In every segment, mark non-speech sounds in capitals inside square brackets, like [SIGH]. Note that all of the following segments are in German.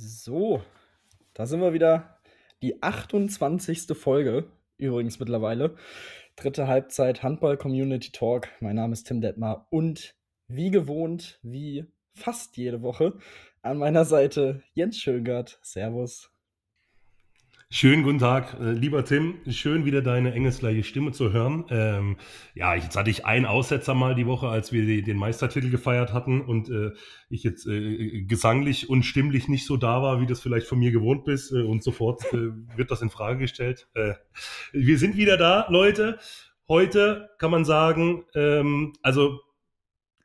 So, da sind wir wieder. Die 28. Folge, übrigens mittlerweile. Dritte Halbzeit Handball Community Talk. Mein Name ist Tim Detmar und wie gewohnt, wie fast jede Woche, an meiner Seite Jens Schöngert. Servus. Schönen guten Tag, äh, lieber Tim. Schön wieder deine engelsgleiche Stimme zu hören. Ähm, ja, jetzt hatte ich einen Aussetzer mal die Woche, als wir den Meistertitel gefeiert hatten und äh, ich jetzt äh, gesanglich und stimmlich nicht so da war, wie das vielleicht von mir gewohnt bist äh, und sofort äh, wird das in Frage gestellt. Äh, wir sind wieder da, Leute. Heute kann man sagen, ähm, also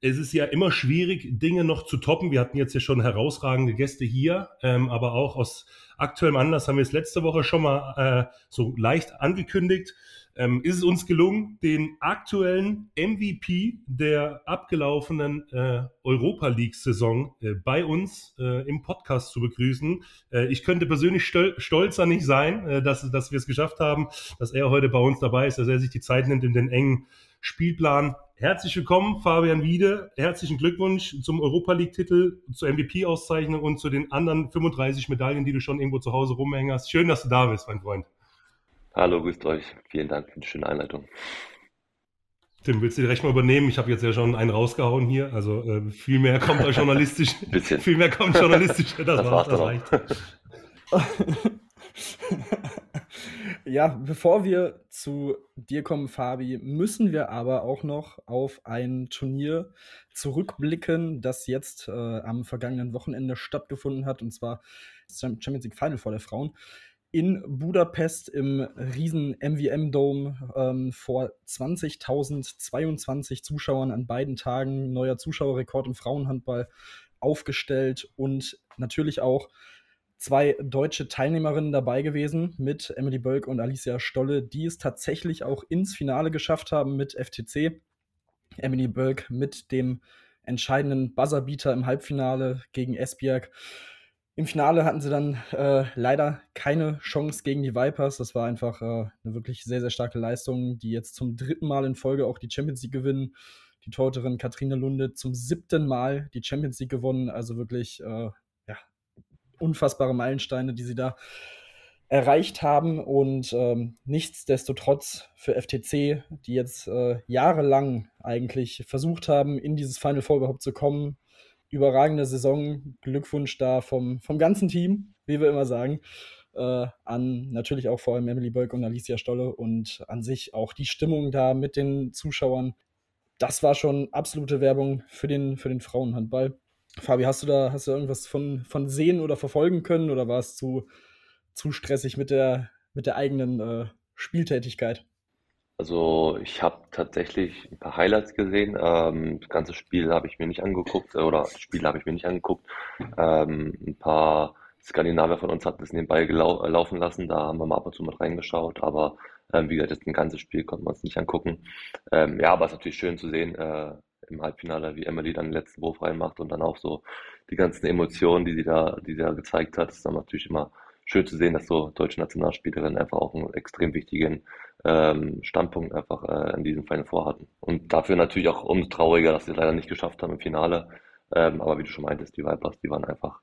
es ist ja immer schwierig, Dinge noch zu toppen. Wir hatten jetzt ja schon herausragende Gäste hier, ähm, aber auch aus aktuellem Anlass haben wir es letzte Woche schon mal äh, so leicht angekündigt. Ähm, ist es uns gelungen, den aktuellen MVP der abgelaufenen äh, Europa League-Saison äh, bei uns äh, im Podcast zu begrüßen. Äh, ich könnte persönlich stol stolzer nicht sein, äh, dass, dass wir es geschafft haben, dass er heute bei uns dabei ist, dass er sich die Zeit nimmt in den engen Spielplan. Herzlich willkommen, Fabian Wiede. Herzlichen Glückwunsch zum Europa League-Titel, zur MVP-Auszeichnung und zu den anderen 35 Medaillen, die du schon irgendwo zu Hause rumhängen hast. Schön, dass du da bist, mein Freund. Hallo, grüßt euch. Vielen Dank für die schöne Einleitung. Tim, willst du direkt mal übernehmen? Ich habe jetzt ja schon einen rausgehauen hier. Also äh, viel mehr kommt da journalistisch. [LAUGHS] Bisschen. [LAUGHS] Viel mehr kommt journalistisch. Das, das war's, das reicht. [LAUGHS] Ja, bevor wir zu dir kommen, Fabi, müssen wir aber auch noch auf ein Turnier zurückblicken, das jetzt äh, am vergangenen Wochenende stattgefunden hat, und zwar das Champions League Final vor der Frauen in Budapest im riesen MVM Dome ähm, vor 20.022 Zuschauern an beiden Tagen, neuer Zuschauerrekord im Frauenhandball aufgestellt und natürlich auch zwei deutsche Teilnehmerinnen dabei gewesen mit Emily Bölk und Alicia Stolle, die es tatsächlich auch ins Finale geschafft haben mit FTC. Emily Bölk mit dem entscheidenden Buzzerbeater im Halbfinale gegen Esbjerg. Im Finale hatten sie dann äh, leider keine Chance gegen die Vipers. Das war einfach äh, eine wirklich sehr, sehr starke Leistung, die jetzt zum dritten Mal in Folge auch die Champions League gewinnen. Die Torhüterin Katrine Lunde zum siebten Mal die Champions League gewonnen. Also wirklich äh, unfassbare Meilensteine, die sie da erreicht haben. Und ähm, nichtsdestotrotz für FTC, die jetzt äh, jahrelang eigentlich versucht haben, in dieses Final Four überhaupt zu kommen. Überragende Saison. Glückwunsch da vom, vom ganzen Team, wie wir immer sagen. Äh, an natürlich auch vor allem Emily Bölk und Alicia Stolle und an sich auch die Stimmung da mit den Zuschauern. Das war schon absolute Werbung für den, für den Frauenhandball. Fabi, hast du da, hast du irgendwas von, von sehen oder verfolgen können oder war es zu, zu stressig mit der, mit der eigenen äh, Spieltätigkeit? Also ich habe tatsächlich ein paar Highlights gesehen. Ähm, das ganze Spiel habe ich mir nicht angeguckt, äh, oder Spiele habe ich mir nicht angeguckt. Ähm, ein paar Skandinavier von uns hatten das nebenbei gelau laufen lassen, da haben wir mal ab und zu mit reingeschaut, aber ähm, wie gesagt, das ein ganzes Spiel konnte man es nicht angucken. Ähm, ja, aber es ist natürlich schön zu sehen, äh, im Halbfinale, wie Emily dann den letzten Wurf reinmacht und dann auch so die ganzen Emotionen, die sie da, die sie da gezeigt hat, ist dann natürlich immer schön zu sehen, dass so deutsche Nationalspielerinnen einfach auch einen extrem wichtigen ähm, Standpunkt einfach äh, in diesem Final vorhatten. Und dafür natürlich auch umso trauriger, dass sie leider nicht geschafft haben im Finale. Ähm, aber wie du schon meintest, die Vipers, die waren einfach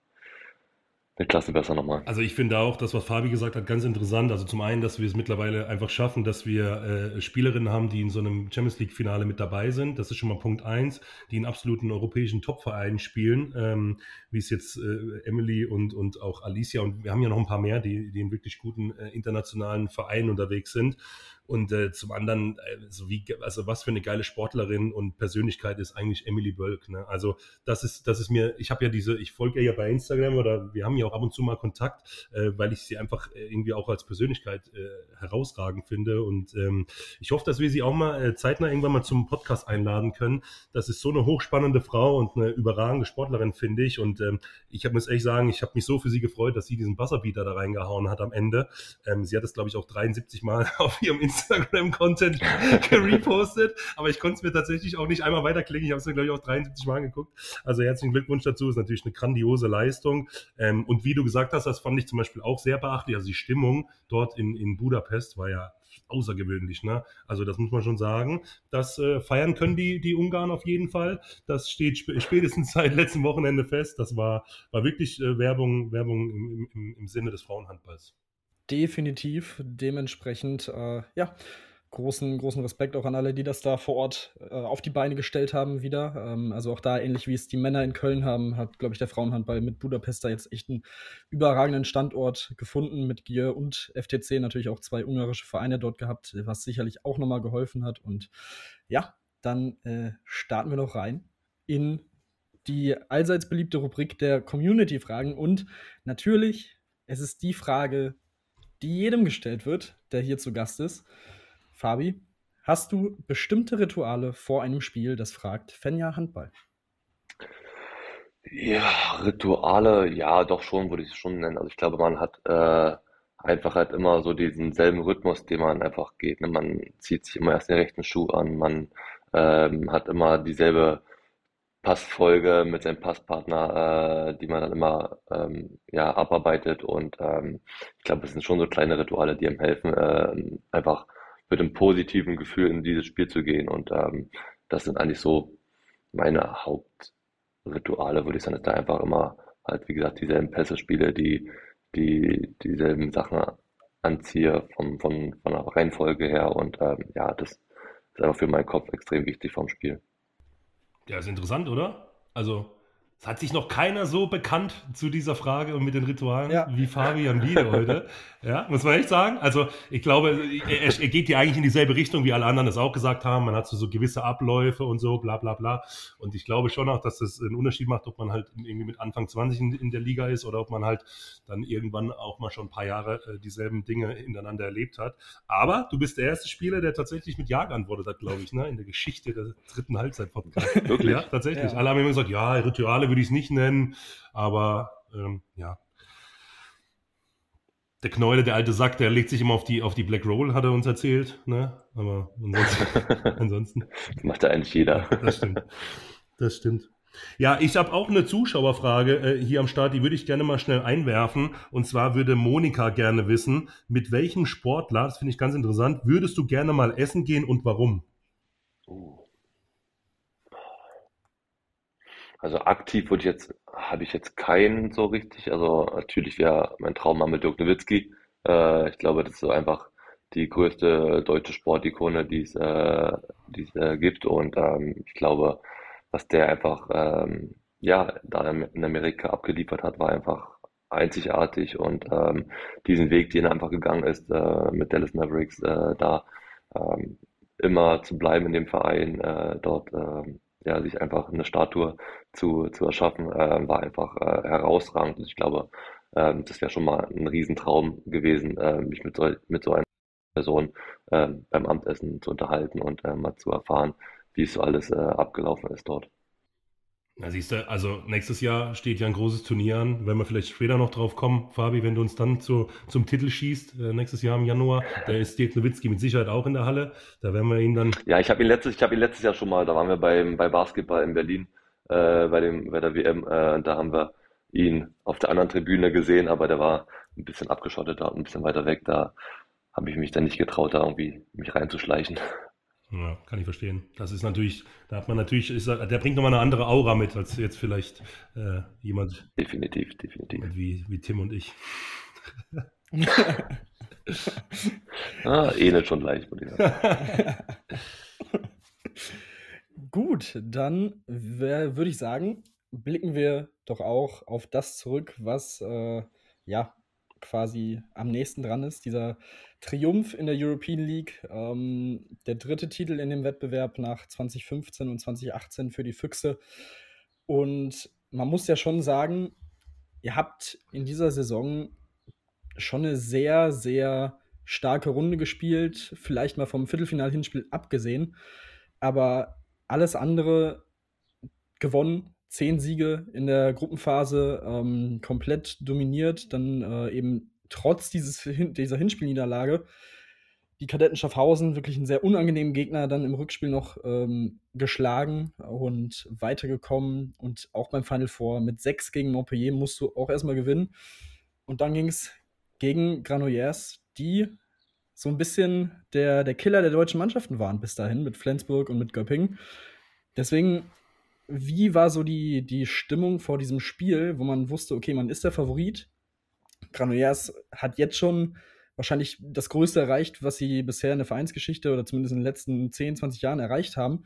Klasse besser nochmal. Also ich finde auch, das, was Fabi gesagt hat, ganz interessant. Also zum einen, dass wir es mittlerweile einfach schaffen, dass wir äh, Spielerinnen haben, die in so einem Champions League-Finale mit dabei sind. Das ist schon mal Punkt eins, die in absoluten europäischen Top-Vereinen spielen, ähm, wie es jetzt äh, Emily und, und auch Alicia und wir haben ja noch ein paar mehr, die, die in wirklich guten äh, internationalen Vereinen unterwegs sind. Und äh, zum anderen, also, wie, also was für eine geile Sportlerin und Persönlichkeit ist eigentlich Emily Bölk. Ne? Also das ist, das ist mir, ich habe ja diese, ich folge ja bei Instagram oder wir haben ja auch ab und zu mal Kontakt, äh, weil ich sie einfach äh, irgendwie auch als Persönlichkeit äh, herausragend finde. Und ähm, ich hoffe, dass wir sie auch mal äh, zeitnah irgendwann mal zum Podcast einladen können. Das ist so eine hochspannende Frau und eine überragende Sportlerin, finde ich. Und ähm, ich muss ehrlich sagen, ich habe mich so für sie gefreut, dass sie diesen Buzzerbeater da reingehauen hat am Ende. Ähm, sie hat es, glaube ich, auch 73 Mal [LAUGHS] auf ihrem Instagram Instagram-Content [LAUGHS] gerepostet, aber ich konnte es mir tatsächlich auch nicht einmal weiterklicken. Ich habe es mir, glaube ich, auch 73 Mal angeguckt. Also herzlichen Glückwunsch dazu, ist natürlich eine grandiose Leistung. Ähm, und wie du gesagt hast, das fand ich zum Beispiel auch sehr beachtlich. Also die Stimmung dort in, in Budapest war ja außergewöhnlich. Ne? Also das muss man schon sagen. Das äh, feiern können die, die Ungarn auf jeden Fall. Das steht sp spätestens [LAUGHS] seit letztem Wochenende fest. Das war, war wirklich äh, Werbung, Werbung im, im, im Sinne des Frauenhandballs. Definitiv. Dementsprechend, äh, ja, großen, großen Respekt auch an alle, die das da vor Ort äh, auf die Beine gestellt haben wieder. Ähm, also auch da, ähnlich wie es die Männer in Köln haben, hat, glaube ich, der Frauenhandball mit Budapest da jetzt echt einen überragenden Standort gefunden, mit Gier und FTC natürlich auch zwei ungarische Vereine dort gehabt, was sicherlich auch nochmal geholfen hat. Und ja, dann äh, starten wir noch rein in die allseits beliebte Rubrik der Community-Fragen. Und natürlich, es ist die Frage, die jedem gestellt wird, der hier zu Gast ist. Fabi, hast du bestimmte Rituale vor einem Spiel, das fragt Fenja Handball? Ja, Rituale, ja, doch schon, würde ich es schon nennen. Also ich glaube, man hat äh, einfach halt immer so diesen selben Rhythmus, den man einfach geht. Ne? Man zieht sich immer erst den rechten Schuh an, man ähm, hat immer dieselbe Passfolge mit seinem Passpartner, äh, die man dann immer ähm, ja, abarbeitet. Und ähm, ich glaube, es sind schon so kleine Rituale, die einem helfen, äh, einfach mit einem positiven Gefühl in dieses Spiel zu gehen. Und ähm, das sind eigentlich so meine Hauptrituale, würde ich sagen, dass da einfach immer halt, wie gesagt, dieselben Pässe spiele, die, die dieselben Sachen anziehe vom, von, von der Reihenfolge her. Und ähm, ja, das ist einfach für meinen Kopf extrem wichtig vom Spiel. Ja, ist interessant, oder? Also, es hat sich noch keiner so bekannt zu dieser Frage und mit den Ritualen ja. wie Fabian Wiede heute. Ja, muss man echt sagen. Also ich glaube, er, er, geht ja eigentlich in dieselbe Richtung, wie alle anderen das auch gesagt haben. Man hat so, so gewisse Abläufe und so, bla bla bla. Und ich glaube schon auch, dass das einen Unterschied macht, ob man halt irgendwie mit Anfang 20 in, in der Liga ist oder ob man halt dann irgendwann auch mal schon ein paar Jahre äh, dieselben Dinge hintereinander erlebt hat. Aber du bist der erste Spieler, der tatsächlich mit Ja geantwortet hat, glaube ich, ne? in der Geschichte der dritten Halbzeit-Podcast. Wirklich? Ja, tatsächlich. Ja. Alle haben immer gesagt, ja, Rituale würde ich es nicht nennen, aber ähm, ja. Der Knäule, der alte Sack, der legt sich immer auf die, auf die Black Roll, hat er uns erzählt. Ne? Aber ansonsten. [LAUGHS] ansonsten das macht ja eigentlich jeder. Ja, das stimmt. Das stimmt. Ja, ich habe auch eine Zuschauerfrage äh, hier am Start, die würde ich gerne mal schnell einwerfen. Und zwar würde Monika gerne wissen, mit welchem Sportler, das finde ich ganz interessant, würdest du gerne mal essen gehen und warum? Oh. Also aktiv würde ich jetzt, habe ich jetzt keinen so richtig. Also natürlich wäre mein Traum mal mit Dirk Nowitzki. Äh, ich glaube, das ist so einfach die größte deutsche Sportikone, die es, äh, die es äh, gibt. Und ähm, ich glaube, was der einfach ähm, ja da in Amerika abgeliefert hat, war einfach einzigartig und ähm, diesen Weg, den er einfach gegangen ist äh, mit Dallas Mavericks, äh, da ähm, immer zu bleiben in dem Verein, äh, dort äh, ja, sich einfach eine Statue zu, zu erschaffen, äh, war einfach äh, herausragend. Und ich glaube, ähm, das wäre schon mal ein Riesentraum gewesen, äh, mich mit so, mit so einer Person äh, beim Abendessen zu unterhalten und äh, mal zu erfahren, wie es so alles äh, abgelaufen ist dort. Na, siehst du, also nächstes Jahr steht ja ein großes Turnier an. Wenn wir vielleicht später noch drauf kommen, Fabi, wenn du uns dann zu, zum Titel schießt, äh, nächstes Jahr im Januar, da ist Dirk Nowitzki mit Sicherheit auch in der Halle. Da werden wir ihn dann. Ja, ich habe ihn letztes, ich habe ihn letztes Jahr schon mal, da waren wir beim, bei Basketball in Berlin, äh, bei dem, bei der WM, äh, da haben wir ihn auf der anderen Tribüne gesehen, aber der war ein bisschen abgeschotteter und ein bisschen weiter weg. Da habe ich mich dann nicht getraut, da irgendwie mich reinzuschleichen. Ja, kann ich verstehen. Das ist natürlich, da hat man natürlich, ist, der bringt nochmal eine andere Aura mit, als jetzt vielleicht äh, jemand. Definitiv, definitiv. Wie, wie Tim und ich. [LAUGHS] ah, ähnelt schon leicht, würde ich sagen. [LAUGHS] Gut, dann würde ich sagen, blicken wir doch auch auf das zurück, was äh, ja quasi am nächsten dran ist. Dieser Triumph in der European League, ähm, der dritte Titel in dem Wettbewerb nach 2015 und 2018 für die Füchse. Und man muss ja schon sagen, ihr habt in dieser Saison schon eine sehr, sehr starke Runde gespielt, vielleicht mal vom Viertelfinal-Hinspiel abgesehen, aber alles andere gewonnen, zehn Siege in der Gruppenphase, ähm, komplett dominiert, dann äh, eben trotz dieses, dieser Hinspielniederlage die Kadetten Schaffhausen, wirklich einen sehr unangenehmen Gegner, dann im Rückspiel noch ähm, geschlagen und weitergekommen. Und auch beim Final Four mit 6 gegen Montpellier musst du auch erstmal gewinnen. Und dann ging es gegen Granollers, die so ein bisschen der, der Killer der deutschen Mannschaften waren bis dahin mit Flensburg und mit Göppingen. Deswegen, wie war so die, die Stimmung vor diesem Spiel, wo man wusste, okay, man ist der Favorit? Granollers hat jetzt schon wahrscheinlich das Größte erreicht, was sie bisher in der Vereinsgeschichte oder zumindest in den letzten 10, 20 Jahren erreicht haben.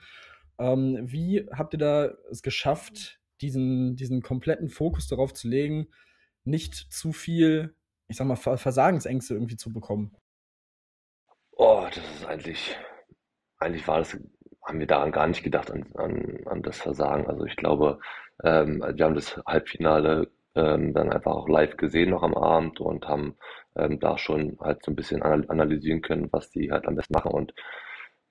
Ähm, wie habt ihr da es geschafft, diesen, diesen kompletten Fokus darauf zu legen, nicht zu viel, ich sag mal, Versagensängste irgendwie zu bekommen? Oh, das ist eigentlich, eigentlich war das, haben wir daran gar nicht gedacht, an, an, an das Versagen. Also ich glaube, ähm, wir haben das Halbfinale ähm, dann einfach auch live gesehen noch am Abend und haben ähm, da schon halt so ein bisschen analysieren können, was die halt am besten machen. Und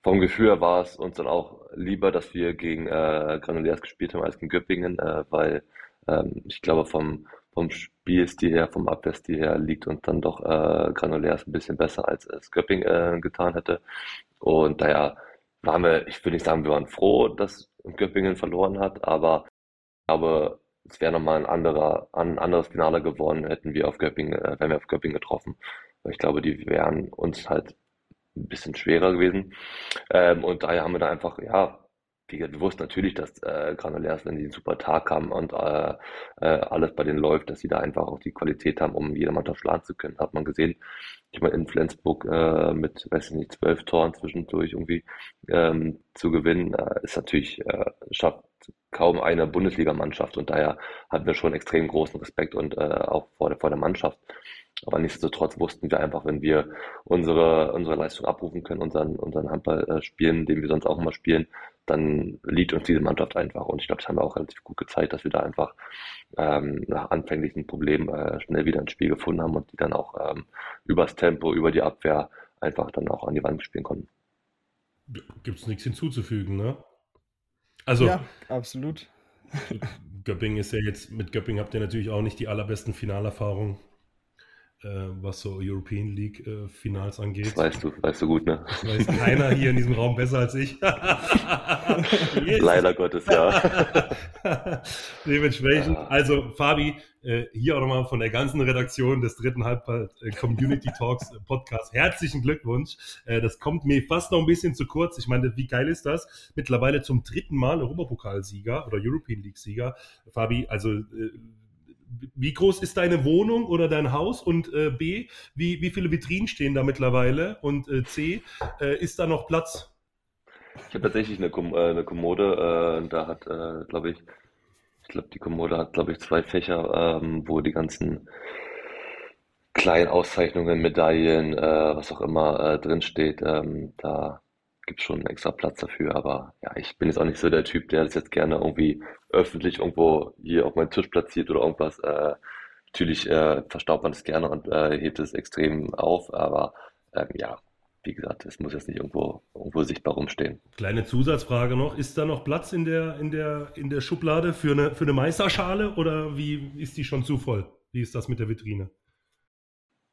vom Gefühl her war es uns dann auch lieber, dass wir gegen äh, Granulärs gespielt haben als gegen Göppingen, äh, weil ähm, ich glaube, vom, vom Spielstil her, vom Abwehrstil her liegt uns dann doch äh, Granulärs ein bisschen besser, als es Göpping äh, getan hätte. Und daher waren wir, ich will nicht sagen, wir waren froh, dass Göppingen verloren hat, aber ich glaube, es wäre nochmal ein anderer, ein anderes Finale geworden, hätten wir auf Göppingen, äh, wären wir auf Göppingen getroffen. Ich glaube, die wären uns halt ein bisschen schwerer gewesen. Ähm, und daher haben wir da einfach, ja, wie gesagt, wir wussten natürlich, dass äh, Granulärs, wenn die einen super Tag haben und äh, äh, alles bei denen läuft, dass sie da einfach auch die Qualität haben, um jede Mannschaft schlagen zu können. Hat man gesehen. Ich meine, in Flensburg äh, mit, weiß ich nicht, zwölf Toren zwischendurch irgendwie ähm, zu gewinnen, äh, ist natürlich, äh, schafft kaum eine Bundesligamannschaft und daher hatten wir schon extrem großen Respekt und äh, auch vor der, vor der Mannschaft. Aber nichtsdestotrotz wussten wir einfach, wenn wir unsere, unsere Leistung abrufen können, unseren, unseren Handball äh, spielen, den wir sonst auch immer spielen, dann liegt uns diese Mannschaft einfach. Und ich glaube, das haben wir auch relativ gut gezeigt, dass wir da einfach ähm, nach anfänglichen Problemen äh, schnell wieder ein Spiel gefunden haben und die dann auch ähm, übers Tempo, über die Abwehr einfach dann auch an die Wand spielen konnten. Gibt es nichts hinzuzufügen, ne? Also, ja, absolut. Göpping ist ja jetzt, mit Göpping habt ihr natürlich auch nicht die allerbesten Finalerfahrungen was so European League äh, Finals angeht. Das weißt du, weißt du gut, ne? Das weiß keiner hier in diesem Raum besser als ich. [LAUGHS] Leider Gottes, ja. [LAUGHS] Dementsprechend, ja. also Fabi, äh, hier auch nochmal von der ganzen Redaktion des dritten Halbzeit äh, Community Talks äh, Podcast. Herzlichen Glückwunsch. Äh, das kommt mir fast noch ein bisschen zu kurz. Ich meine, wie geil ist das? Mittlerweile zum dritten Mal Europapokalsieger oder European League Sieger. Fabi, also wie groß ist deine Wohnung oder dein Haus? Und äh, B, wie, wie viele Vitrinen stehen da mittlerweile? Und äh, C, äh, ist da noch Platz? Ich habe tatsächlich eine, Kom äh, eine Kommode, äh, da hat, äh, glaube ich, ich glaube, die Kommode hat, glaube ich, zwei Fächer, ähm, wo die ganzen kleinen Auszeichnungen, Medaillen, was auch immer drin steht. Ähm, da gibt schon einen extra Platz dafür, aber ja, ich bin jetzt auch nicht so der Typ, der das jetzt gerne irgendwie öffentlich irgendwo hier auf meinen Tisch platziert oder irgendwas. Äh, natürlich äh, verstaubt man das gerne und äh, hebt es extrem auf, aber ähm, ja, wie gesagt, es muss jetzt nicht irgendwo, irgendwo sichtbar rumstehen. Kleine Zusatzfrage noch, ist da noch Platz in der, in der, in der Schublade für eine, für eine Meisterschale oder wie ist die schon zu voll? Wie ist das mit der Vitrine?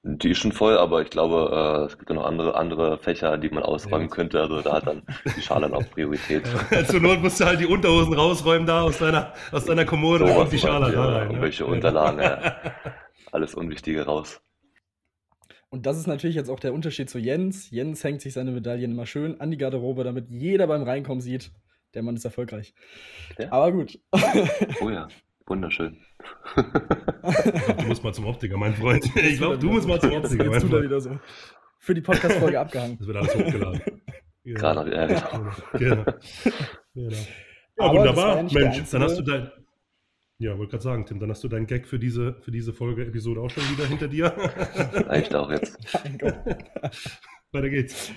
Die ist schon voll, aber ich glaube, äh, es gibt ja noch andere, andere Fächer, die man ausräumen ja. könnte. Also da hat dann die Schale noch Priorität. [LAUGHS] Zur Not musst du halt die Unterhosen rausräumen da aus deiner, aus deiner Kommode so und die Schale da rein. Irgendwelche ja. Unterlagen, ja. [LAUGHS] Alles Unwichtige raus. Und das ist natürlich jetzt auch der Unterschied zu Jens. Jens hängt sich seine Medaillen immer schön an die Garderobe, damit jeder beim Reinkommen sieht, der Mann ist erfolgreich. Ja. Aber gut. Oh ja. Wunderschön. [LAUGHS] du musst mal zum Optiker, mein Freund. Ich glaube, du musst mal zum Optiker, mein Freund. wieder so. Für die Podcast-Folge abgehangen. Das wird alles hochgeladen. Genau. Gerade, ja, genau. genau. genau. [LAUGHS] Ja, Aber wunderbar. Mensch, dann hast du dein. Ja, wollte gerade sagen, Tim, dann hast du deinen Gag für diese, für diese Folge, Episode auch schon wieder hinter dir. [LAUGHS] Reicht auch jetzt. Weiter geht's.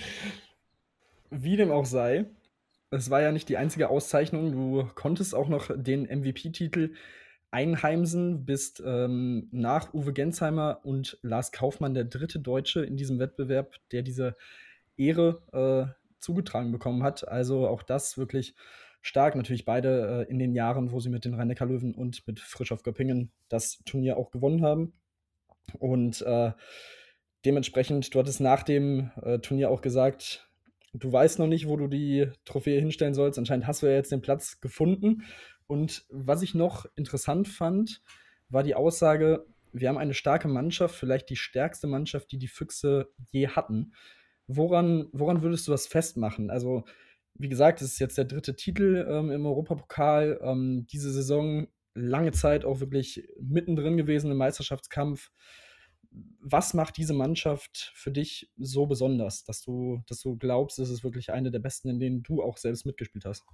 Wie dem auch sei, es war ja nicht die einzige Auszeichnung. Du konntest auch noch den MVP-Titel einheimsen, bist ähm, nach Uwe Gensheimer und Lars Kaufmann der dritte Deutsche in diesem Wettbewerb, der diese Ehre äh, zugetragen bekommen hat. Also auch das wirklich stark. Natürlich beide äh, in den Jahren, wo sie mit den Rhein-Neckar-Löwen und mit Frisch auf Göppingen das Turnier auch gewonnen haben. Und äh, dementsprechend, du hattest nach dem äh, Turnier auch gesagt, du weißt noch nicht, wo du die Trophäe hinstellen sollst. Anscheinend hast du ja jetzt den Platz gefunden. Und was ich noch interessant fand, war die Aussage, wir haben eine starke Mannschaft, vielleicht die stärkste Mannschaft, die die Füchse je hatten. Woran, woran würdest du das festmachen? Also, wie gesagt, es ist jetzt der dritte Titel ähm, im Europapokal. Ähm, diese Saison lange Zeit auch wirklich mittendrin gewesen im Meisterschaftskampf. Was macht diese Mannschaft für dich so besonders, dass du, dass du glaubst, es ist wirklich eine der besten, in denen du auch selbst mitgespielt hast?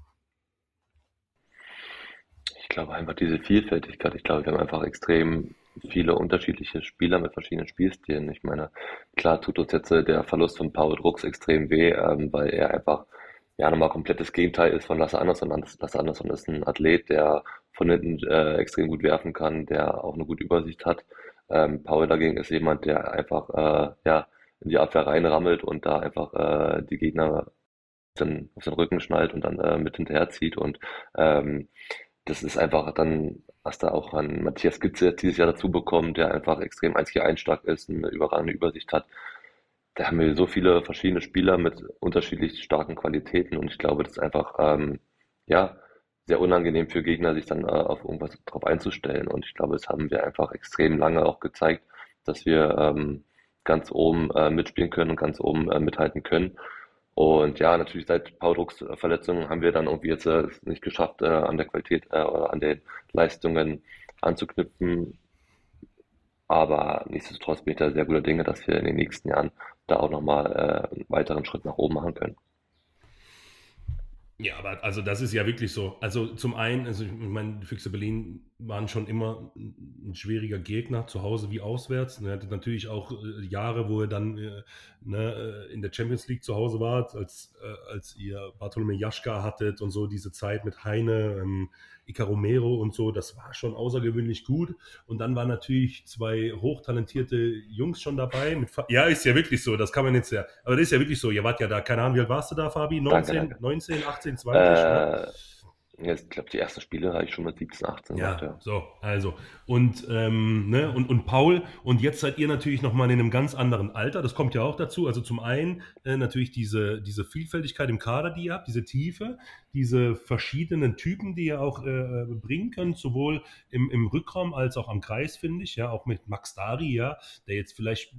Ich glaube einfach diese Vielfältigkeit. Ich glaube, wir haben einfach extrem viele unterschiedliche Spieler mit verschiedenen Spielstilen. Ich meine, klar tut uns jetzt äh, der Verlust von Paul Drucks extrem weh, ähm, weil er einfach ja nochmal komplettes Gegenteil ist von Lasse Andersson. Lasse Andersson ist ein Athlet, der von hinten äh, extrem gut werfen kann, der auch eine gute Übersicht hat. Ähm, Paul dagegen ist jemand, der einfach äh, ja, in die Abwehr reinrammelt und da einfach äh, die Gegner auf den, Rücken schnallt und dann äh, mit hinterherzieht. Und ähm, das ist einfach dann, was da auch an Matthias Gitze dieses Jahr dazu bekommt, der einfach extrem 1 gegen 1 stark ist, eine überragende Übersicht hat. Da haben wir so viele verschiedene Spieler mit unterschiedlich starken Qualitäten und ich glaube, das ist einfach, ähm, ja, sehr unangenehm für Gegner, sich dann äh, auf irgendwas drauf einzustellen. Und ich glaube, das haben wir einfach extrem lange auch gezeigt, dass wir ähm, ganz oben äh, mitspielen können und ganz oben äh, mithalten können. Und ja, natürlich seit Paul Drucks Verletzung haben wir dann irgendwie jetzt äh, nicht geschafft, äh, an der Qualität äh, oder an den Leistungen anzuknüpfen. Aber nichtsdestotrotz bin ich da sehr guter Dinge, dass wir in den nächsten Jahren da auch nochmal äh, einen weiteren Schritt nach oben machen können. Ja, aber also das ist ja wirklich so. Also zum einen, also ich meine, die Füchse Berlin waren schon immer ein schwieriger Gegner, zu Hause wie auswärts. Er hatte natürlich auch äh, Jahre, wo er dann äh, ne, äh, in der Champions League zu Hause war, als, äh, als ihr Bartolomé Jaschka hattet und so diese Zeit mit Heine. Ähm, Ica Romero und so, das war schon außergewöhnlich gut. Und dann waren natürlich zwei hochtalentierte Jungs schon dabei. ja, ist ja wirklich so, das kann man jetzt ja, aber das ist ja wirklich so, ihr wart ja da, keine Ahnung, wie alt warst du da, Fabi? 19, danke, danke. 19 18, 20? Äh, ja, ich glaube, die ersten Spiele habe ich schon mit 17, 18 ja, gemacht, ja. So, also. Und, ähm, ne, und, und Paul, und jetzt seid ihr natürlich nochmal in einem ganz anderen Alter. Das kommt ja auch dazu. Also zum einen äh, natürlich diese, diese Vielfältigkeit im Kader, die ihr habt, diese Tiefe, diese verschiedenen Typen, die ihr auch äh, bringen könnt, sowohl im, im Rückraum als auch am Kreis, finde ich. Ja, auch mit Max Dari, ja, der jetzt vielleicht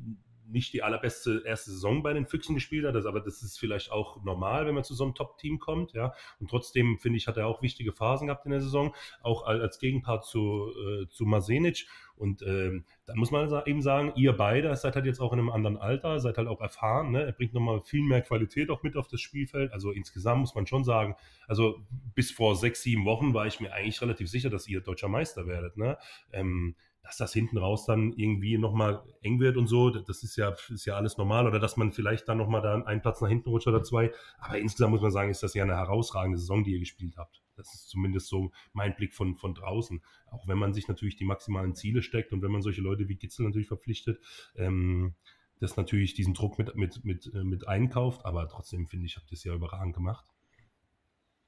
nicht die allerbeste erste Saison bei den Füchsen gespielt hat, aber das ist vielleicht auch normal, wenn man zu so einem Top-Team kommt, ja. Und trotzdem, finde ich, hat er auch wichtige Phasen gehabt in der Saison, auch als Gegenpart zu, äh, zu Masenic. Und ähm, da muss man eben sagen, ihr beide seid halt jetzt auch in einem anderen Alter, seid halt auch erfahren. Ne? Er bringt nochmal viel mehr Qualität auch mit auf das Spielfeld. Also insgesamt muss man schon sagen, also bis vor sechs, sieben Wochen war ich mir eigentlich relativ sicher, dass ihr deutscher Meister werdet. Ne? Ähm, dass das hinten raus dann irgendwie nochmal eng wird und so, das ist ja, ist ja alles normal. Oder dass man vielleicht dann nochmal da einen Platz nach hinten rutscht oder zwei. Aber insgesamt muss man sagen, ist das ja eine herausragende Saison, die ihr gespielt habt. Das ist zumindest so mein Blick von, von draußen. Auch wenn man sich natürlich die maximalen Ziele steckt und wenn man solche Leute wie Gitzel natürlich verpflichtet, ähm, das natürlich diesen Druck mit, mit, mit, äh, mit einkauft. Aber trotzdem finde ich, habt ihr es ja überragend gemacht.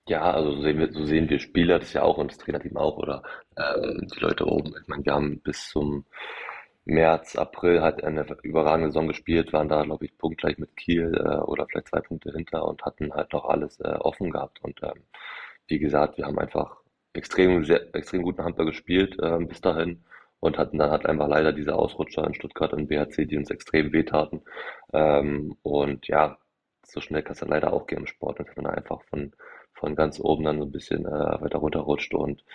Ja, also so sehen wir, so sehen wir Spieler das ja auch und das Trainerteam auch oder ähm, die Leute oben. Ich meine, wir haben bis zum März, April halt eine überragende Saison gespielt, waren da, glaube ich, punktgleich mit Kiel äh, oder vielleicht zwei Punkte hinter und hatten halt noch alles äh, offen gehabt. Und ähm, wie gesagt, wir haben einfach extrem, sehr, extrem guten Handball gespielt äh, bis dahin und hatten dann halt einfach leider diese Ausrutscher in Stuttgart und BHC, die uns extrem wehtaten. Ähm, und ja, so schnell kann es dann leider auch gehen im Sport, dass man einfach von von ganz oben dann so ein bisschen äh, weiter runterrutscht. Und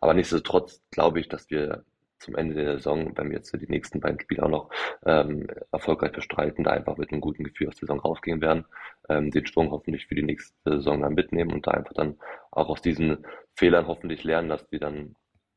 aber nichtsdestotrotz glaube ich, dass wir zum Ende der Saison, wenn wir jetzt die nächsten beiden Spiele auch noch ähm, erfolgreich bestreiten, da einfach mit einem guten Gefühl aus der Saison rausgehen werden, ähm, den Sprung hoffentlich für die nächste Saison dann mitnehmen und da einfach dann auch aus diesen Fehlern hoffentlich lernen, dass wir dann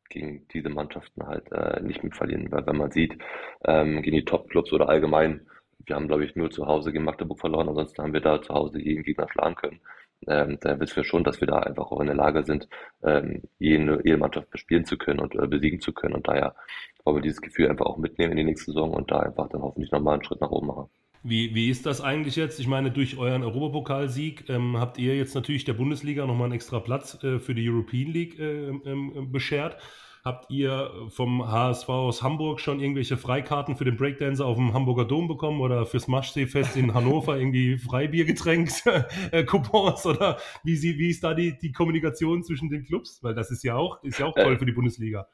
gegen diese Mannschaften halt äh, nicht mehr verlieren. Weil wenn man sieht, ähm, gegen die Top-Clubs oder allgemein, wir haben, glaube ich, nur zu Hause gegen Magdeburg verloren, ansonsten haben wir da zu Hause jeden Gegner schlagen können ähm, da wissen wir schon, dass wir da einfach auch in der Lage sind, ähm, jede, jede Mannschaft bespielen zu können und äh, besiegen zu können. Und daher wollen wir dieses Gefühl einfach auch mitnehmen in die nächste Saison und da einfach dann hoffentlich nochmal einen Schritt nach oben machen. Wie, wie ist das eigentlich jetzt? Ich meine, durch euren Europapokalsieg ähm, habt ihr jetzt natürlich der Bundesliga nochmal einen extra Platz äh, für die European League äh, ähm, beschert. Habt ihr vom HSV aus Hamburg schon irgendwelche Freikarten für den Breakdancer auf dem Hamburger Dom bekommen oder fürs Maschseefest in Hannover irgendwie Freibiergetränks, [LAUGHS] äh, Coupons oder wie, sie, wie ist da die, die Kommunikation zwischen den Clubs? Weil das ist ja auch, ist ja auch toll äh, für die Bundesliga.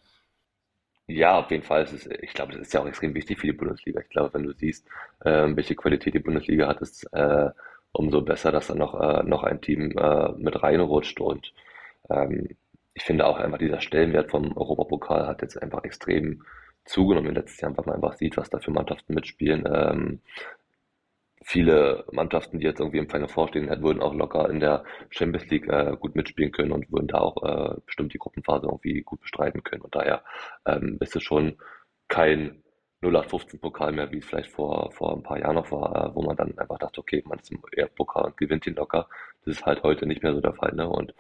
Ja, auf jeden Fall. Es ist, ich glaube, das ist ja auch extrem wichtig für die Bundesliga. Ich glaube, wenn du siehst, ähm, welche Qualität die Bundesliga hat, ist äh, umso besser, dass da noch, äh, noch ein Team äh, mit reinrutscht. Und ähm, ich finde auch einfach dieser Stellenwert vom Europapokal hat jetzt einfach extrem zugenommen in letzten Jahren, weil man einfach sieht, was da für Mannschaften mitspielen. Ähm, viele Mannschaften, die jetzt irgendwie im Final vorstehen, würden auch locker in der Champions League äh, gut mitspielen können und würden da auch äh, bestimmt die Gruppenphase irgendwie gut bestreiten können. Und daher ähm, ist es schon kein 0815-Pokal mehr, wie es vielleicht vor, vor ein paar Jahren noch war, äh, wo man dann einfach dachte, okay, man ist im EF-Pokal und gewinnt ihn locker. Das ist halt heute nicht mehr so der Fall. Ne? Und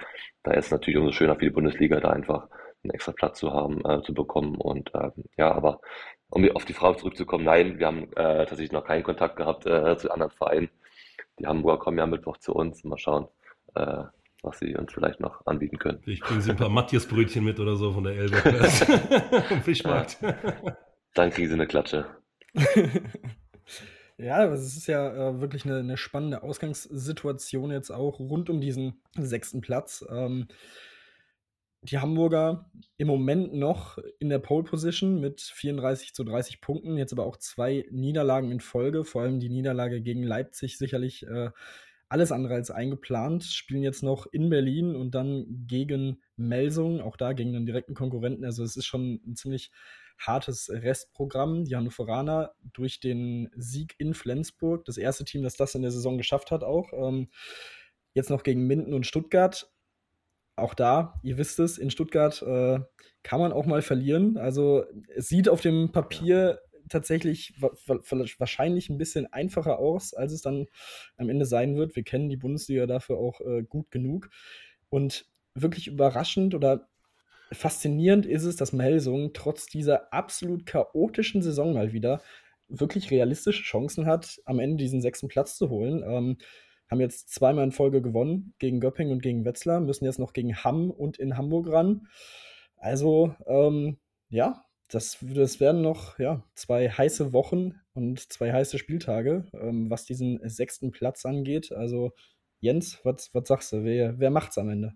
da ist es natürlich umso schöner für die Bundesliga, da einfach einen extra Platz zu haben, äh, zu bekommen. Und ähm, ja, aber um auf die Frage zurückzukommen, nein, wir haben äh, tatsächlich noch keinen Kontakt gehabt äh, zu anderen Vereinen. Die Hamburger kommen ja am Mittwoch zu uns. Mal schauen, äh, was sie uns vielleicht noch anbieten können. Ich bringe sie ein paar Matthias-Brötchen mit oder so von der Elbe. [LAUGHS] Fischmarkt. [LAUGHS] Dann kriegen sie eine Klatsche. [LAUGHS] Ja, es ist ja äh, wirklich eine, eine, spannende Ausgangssituation jetzt auch rund um diesen sechsten Platz. Ähm, die Hamburger im Moment noch in der Pole Position mit 34 zu 30 Punkten, jetzt aber auch zwei Niederlagen in Folge, vor allem die Niederlage gegen Leipzig sicherlich äh, alles andere als eingeplant. Spielen jetzt noch in Berlin und dann gegen Melsung, auch da gegen einen direkten Konkurrenten. Also es ist schon ein ziemlich hartes Restprogramm. Die Hannoveraner durch den Sieg in Flensburg, das erste Team, das das in der Saison geschafft hat, auch. Ähm, jetzt noch gegen Minden und Stuttgart auch da, ihr wisst es, in Stuttgart äh, kann man auch mal verlieren. Also es sieht auf dem Papier tatsächlich wahrscheinlich ein bisschen einfacher aus, als es dann am Ende sein wird. Wir kennen die Bundesliga dafür auch äh, gut genug. Und wirklich überraschend oder faszinierend ist es, dass Melsung trotz dieser absolut chaotischen Saison mal wieder wirklich realistische Chancen hat, am Ende diesen sechsten Platz zu holen. Ähm, haben jetzt zweimal in Folge gewonnen, gegen Göpping und gegen Wetzlar, müssen jetzt noch gegen Hamm und in Hamburg ran. Also, ähm, ja, das, das werden noch ja, zwei heiße Wochen und zwei heiße Spieltage, ähm, was diesen sechsten Platz angeht. Also, Jens, was, sagst du? Wer, wer macht's am Ende?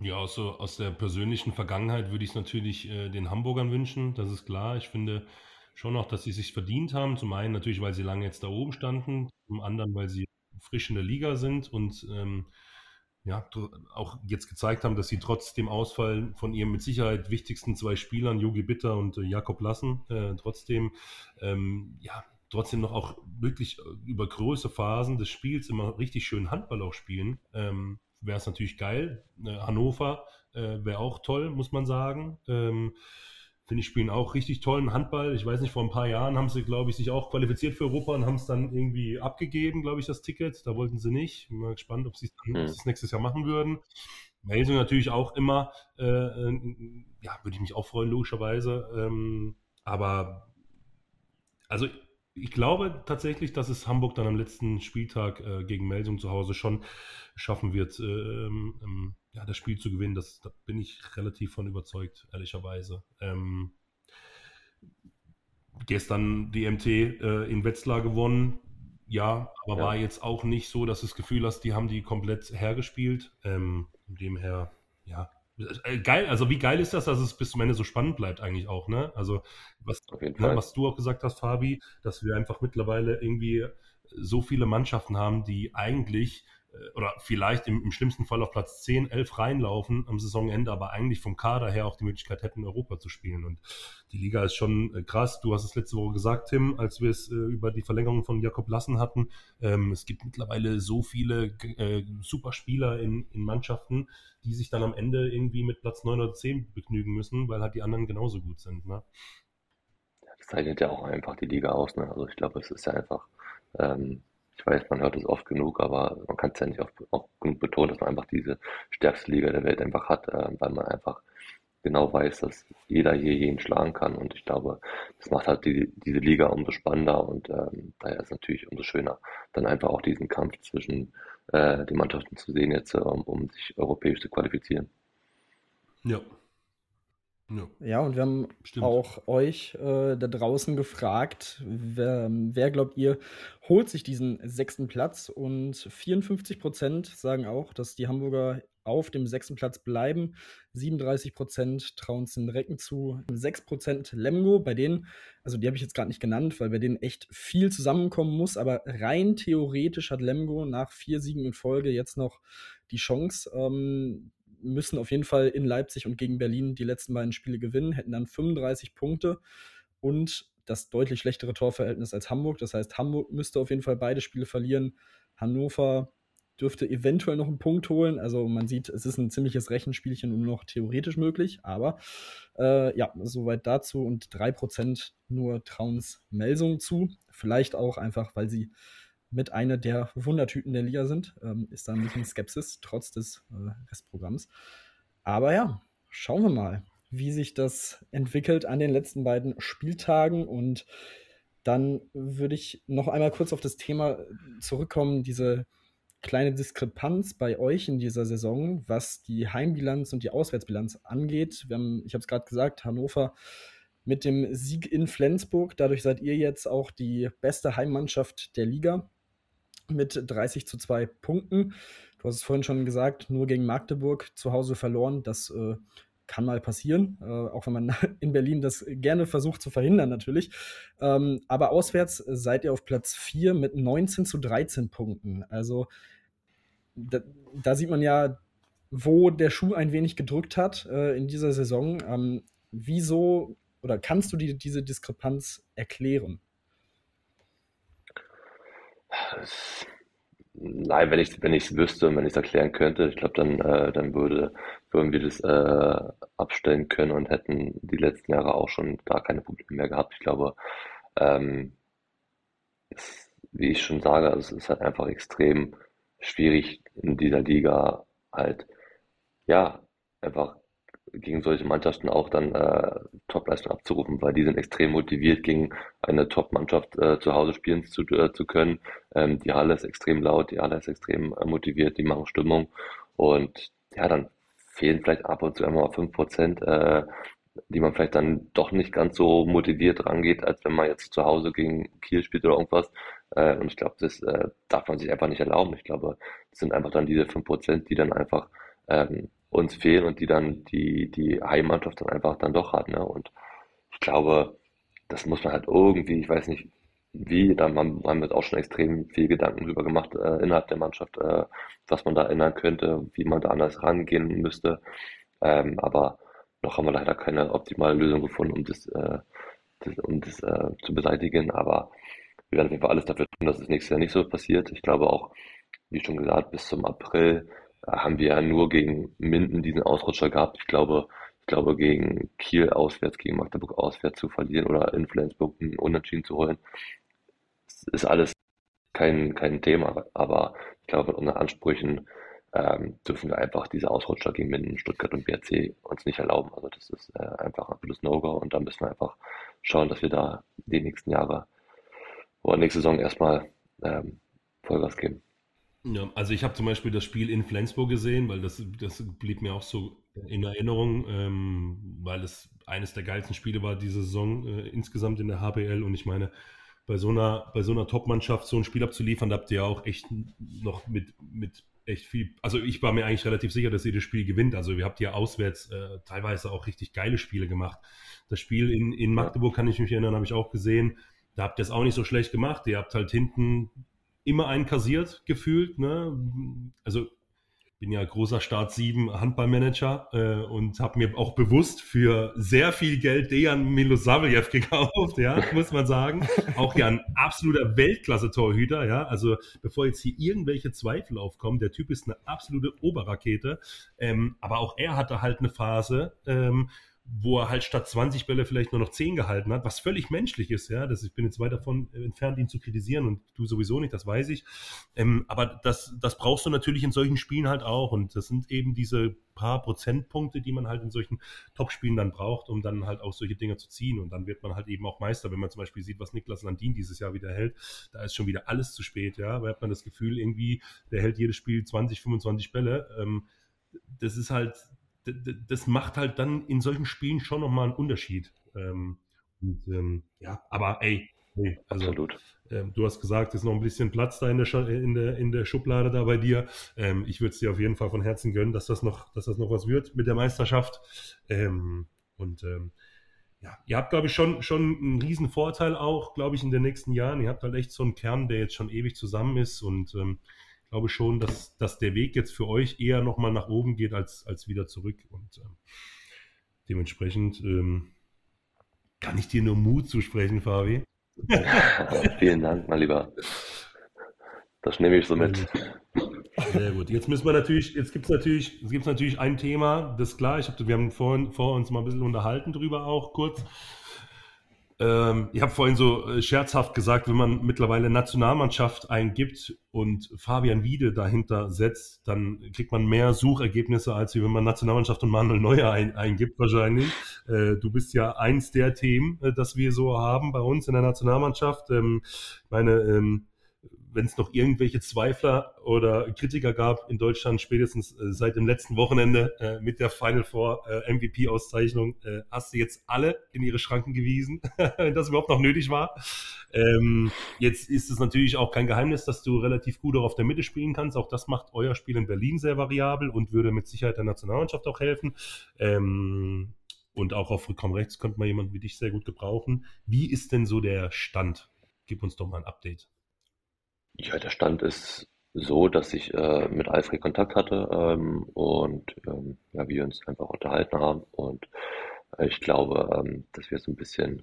Ja, aus, aus der persönlichen Vergangenheit würde ich es natürlich äh, den Hamburgern wünschen, das ist klar. Ich finde schon auch, dass sie sich verdient haben. Zum einen natürlich, weil sie lange jetzt da oben standen, zum anderen, weil sie frisch in der Liga sind und ähm, ja, auch jetzt gezeigt haben, dass sie trotz dem Ausfall von ihren mit Sicherheit wichtigsten zwei Spielern, Yogi Bitter und äh, Jakob Lassen, äh, trotzdem, ähm, ja, trotzdem noch auch wirklich über große Phasen des Spiels immer richtig schön Handball auch spielen. Ähm, wäre es natürlich geil. Äh, Hannover äh, wäre auch toll, muss man sagen. Ähm, Finde ich, spielen auch richtig tollen Handball. Ich weiß nicht, vor ein paar Jahren haben sie, glaube ich, sich auch qualifiziert für Europa und haben es dann irgendwie abgegeben, glaube ich, das Ticket. Da wollten sie nicht. Bin mal gespannt, ob sie es mhm. nächstes Jahr machen würden. Melsung natürlich auch immer, äh, äh, ja, würde ich mich auch freuen, logischerweise. Ähm, aber, also ich glaube tatsächlich, dass es Hamburg dann am letzten Spieltag äh, gegen Melsung zu Hause schon schaffen wird, ähm, ähm, ja, das Spiel zu gewinnen. Das, da bin ich relativ von überzeugt, ehrlicherweise. Ähm, gestern die MT äh, in Wetzlar gewonnen. Ja, aber ja. war jetzt auch nicht so, dass du das Gefühl hast, die haben die komplett hergespielt. Ähm, von dem her, ja, äh, geil, also wie geil ist das, dass es bis zum Ende so spannend bleibt eigentlich auch, ne? Also was, ne, was du auch gesagt hast, Fabi, dass wir einfach mittlerweile irgendwie so viele Mannschaften haben, die eigentlich oder vielleicht im, im, schlimmsten Fall auf Platz 10, 11 reinlaufen am Saisonende, aber eigentlich vom Kader her auch die Möglichkeit hätten, Europa zu spielen. Und die Liga ist schon äh, krass. Du hast es letzte Woche gesagt, Tim, als wir es äh, über die Verlängerung von Jakob Lassen hatten. Ähm, es gibt mittlerweile so viele äh, super Spieler in, in Mannschaften, die sich dann am Ende irgendwie mit Platz 9 oder 10 begnügen müssen, weil halt die anderen genauso gut sind. Ne? Das zeichnet ja auch einfach die Liga aus. Ne? Also ich glaube, es ist ja einfach ähm, ich weiß, man hört es oft genug, aber man kann es ja nicht oft, genug betonen, dass man einfach diese stärkste Liga der Welt einfach hat, äh, weil man einfach genau weiß, dass jeder hier jeden schlagen kann. Und ich glaube, das macht halt die, diese Liga umso spannender und ähm, daher ist es natürlich umso schöner, dann einfach auch diesen Kampf zwischen äh, den Mannschaften zu sehen, jetzt, um, um sich europäisch zu qualifizieren. Ja. Ja. ja, und wir haben Stimmt. auch euch äh, da draußen gefragt, wer, wer, glaubt ihr, holt sich diesen sechsten Platz? Und 54 Prozent sagen auch, dass die Hamburger auf dem sechsten Platz bleiben. 37 Prozent trauen es den Recken zu. 6 Prozent Lemgo, bei denen, also die habe ich jetzt gerade nicht genannt, weil bei denen echt viel zusammenkommen muss, aber rein theoretisch hat Lemgo nach vier Siegen in Folge jetzt noch die Chance, ähm, müssen auf jeden Fall in Leipzig und gegen Berlin die letzten beiden Spiele gewinnen, hätten dann 35 Punkte und das deutlich schlechtere Torverhältnis als Hamburg. Das heißt, Hamburg müsste auf jeden Fall beide Spiele verlieren. Hannover dürfte eventuell noch einen Punkt holen. Also man sieht, es ist ein ziemliches Rechenspielchen und nur noch theoretisch möglich. Aber äh, ja, soweit dazu. Und 3% nur trauen es Melsung zu. Vielleicht auch einfach, weil sie mit einer der Wundertüten der Liga sind. Ähm, ist da ein bisschen Skepsis, trotz des äh, Restprogramms. Aber ja, schauen wir mal, wie sich das entwickelt an den letzten beiden Spieltagen. Und dann würde ich noch einmal kurz auf das Thema zurückkommen, diese kleine Diskrepanz bei euch in dieser Saison, was die Heimbilanz und die Auswärtsbilanz angeht. Wir haben, ich habe es gerade gesagt, Hannover mit dem Sieg in Flensburg. Dadurch seid ihr jetzt auch die beste Heimmannschaft der Liga mit 30 zu 2 Punkten. Du hast es vorhin schon gesagt, nur gegen Magdeburg zu Hause verloren. Das äh, kann mal passieren, äh, auch wenn man [LAUGHS] in Berlin das gerne versucht zu verhindern natürlich. Ähm, aber auswärts seid ihr auf Platz 4 mit 19 zu 13 Punkten. Also da, da sieht man ja, wo der Schuh ein wenig gedrückt hat äh, in dieser Saison. Ähm, wieso oder kannst du die, diese Diskrepanz erklären? Nein, wenn ich wenn es wüsste und wenn ich es erklären könnte, ich glaube, dann äh, dann würde würden wir das äh, abstellen können und hätten die letzten Jahre auch schon da keine Probleme mehr gehabt. Ich glaube, ähm, es, wie ich schon sage, also es ist halt einfach extrem schwierig in dieser Liga halt ja einfach gegen solche Mannschaften auch dann äh, Topleistung abzurufen, weil die sind extrem motiviert, gegen eine Top-Mannschaft äh, zu Hause spielen zu, äh, zu können. Ähm, die Halle ist extrem laut, die Halle ist extrem äh, motiviert, die machen Stimmung und ja, dann fehlen vielleicht ab und zu einmal fünf Prozent, äh, die man vielleicht dann doch nicht ganz so motiviert rangeht, als wenn man jetzt zu Hause gegen Kiel spielt oder irgendwas. Äh, und ich glaube, das äh, darf man sich einfach nicht erlauben. Ich glaube, das sind einfach dann diese fünf Prozent, die dann einfach ähm, uns fehlen und die dann die, die Heimmannschaft dann einfach dann doch hat. Ne? Und ich glaube, das muss man halt irgendwie, ich weiß nicht wie, da haben, wir auch schon extrem viel Gedanken drüber gemacht äh, innerhalb der Mannschaft, äh, was man da ändern könnte, wie man da anders rangehen müsste. Ähm, aber noch haben wir leider keine optimale Lösung gefunden, um das, äh, das um das äh, zu beseitigen. Aber wir werden auf jeden Fall alles dafür tun, dass es nächstes Jahr nicht so passiert. Ich glaube auch, wie schon gesagt, bis zum April haben wir ja nur gegen Minden diesen Ausrutscher gehabt. Ich glaube, ich glaube, gegen Kiel auswärts, gegen Magdeburg auswärts zu verlieren oder in Flensburg einen Unentschieden zu holen, ist alles kein, kein Thema. Aber ich glaube, mit unseren Ansprüchen ähm, dürfen wir einfach diese Ausrutscher gegen Minden, Stuttgart und BRC uns nicht erlauben. Also das ist äh, einfach ein absolutes No-Go und da müssen wir einfach schauen, dass wir da die nächsten Jahre oder nächste Saison erstmal ähm, Vollgas geben. Ja, also ich habe zum Beispiel das Spiel in Flensburg gesehen, weil das, das blieb mir auch so in Erinnerung, ähm, weil es eines der geilsten Spiele war diese Saison äh, insgesamt in der HBL und ich meine, bei so einer, bei so einer Top-Mannschaft so ein Spiel abzuliefern, da habt ihr ja auch echt noch mit, mit echt viel, also ich war mir eigentlich relativ sicher, dass ihr das Spiel gewinnt. Also ihr habt ja auswärts äh, teilweise auch richtig geile Spiele gemacht. Das Spiel in, in Magdeburg kann ich mich erinnern, habe ich auch gesehen. Da habt ihr es auch nicht so schlecht gemacht. Ihr habt halt hinten immer einen kassiert, gefühlt. Ne? Also bin ja großer Start 7 Handballmanager äh, und habe mir auch bewusst für sehr viel Geld Dejan Milosavljev [LAUGHS] gekauft, ja, muss man sagen. Auch ja ein absoluter Weltklasse-Torhüter, ja. Also bevor jetzt hier irgendwelche Zweifel aufkommen, der Typ ist eine absolute Oberrakete. Ähm, aber auch er hatte halt eine Phase, ähm, wo er halt statt 20 Bälle vielleicht nur noch 10 gehalten hat, was völlig menschlich ist, ja. Das, ich bin jetzt weit davon entfernt, ihn zu kritisieren und du sowieso nicht, das weiß ich. Ähm, aber das, das brauchst du natürlich in solchen Spielen halt auch. Und das sind eben diese paar Prozentpunkte, die man halt in solchen Topspielen dann braucht, um dann halt auch solche Dinge zu ziehen. Und dann wird man halt eben auch Meister, wenn man zum Beispiel sieht, was Niklas Landin dieses Jahr wieder hält. Da ist schon wieder alles zu spät, ja. Da hat man das Gefühl, irgendwie, der hält jedes Spiel 20, 25 Bälle. Ähm, das ist halt das macht halt dann in solchen Spielen schon nochmal einen Unterschied. Ähm, und, ähm, ja, aber ey, nee, also, Absolut. Ähm, du hast gesagt, es ist noch ein bisschen Platz da in der, in der, in der Schublade da bei dir. Ähm, ich würde es dir auf jeden Fall von Herzen gönnen, dass das noch, dass das noch was wird mit der Meisterschaft. Ähm, und ähm, ja, ihr habt, glaube ich, schon, schon einen riesen Vorteil auch, glaube ich, in den nächsten Jahren. Ihr habt halt echt so einen Kern, der jetzt schon ewig zusammen ist und ähm, glaube schon, dass, dass der Weg jetzt für euch eher nochmal nach oben geht als, als wieder zurück. Und ähm, dementsprechend ähm, kann ich dir nur Mut zusprechen, Fabi. [LAUGHS] Vielen Dank, mein Lieber. Das nehme ich so mit. Sehr gut. Jetzt müssen wir natürlich, jetzt gibt es natürlich, natürlich ein Thema, das ist klar, ich hab, wir haben vorhin vor uns mal ein bisschen unterhalten drüber auch kurz. Ähm, ich habe vorhin so äh, scherzhaft gesagt, wenn man mittlerweile Nationalmannschaft eingibt und Fabian Wiede dahinter setzt, dann kriegt man mehr Suchergebnisse, als wenn man Nationalmannschaft und Manuel Neuer ein, eingibt wahrscheinlich. Äh, du bist ja eins der Themen, äh, das wir so haben bei uns in der Nationalmannschaft. Ähm, meine, ähm, wenn es noch irgendwelche Zweifler oder Kritiker gab in Deutschland, spätestens äh, seit dem letzten Wochenende äh, mit der Final Four äh, MVP-Auszeichnung, äh, hast du jetzt alle in ihre Schranken gewiesen, [LAUGHS] wenn das überhaupt noch nötig war. Ähm, jetzt ist es natürlich auch kein Geheimnis, dass du relativ gut auch auf der Mitte spielen kannst. Auch das macht euer Spiel in Berlin sehr variabel und würde mit Sicherheit der Nationalmannschaft auch helfen. Ähm, und auch auf Rückraum rechts könnte man jemanden wie dich sehr gut gebrauchen. Wie ist denn so der Stand? Gib uns doch mal ein Update. Ja, der Stand ist so, dass ich äh, mit Alfred Kontakt hatte ähm, und ähm, ja, wir uns einfach unterhalten haben. Und äh, ich glaube, ähm, dass wir so ein bisschen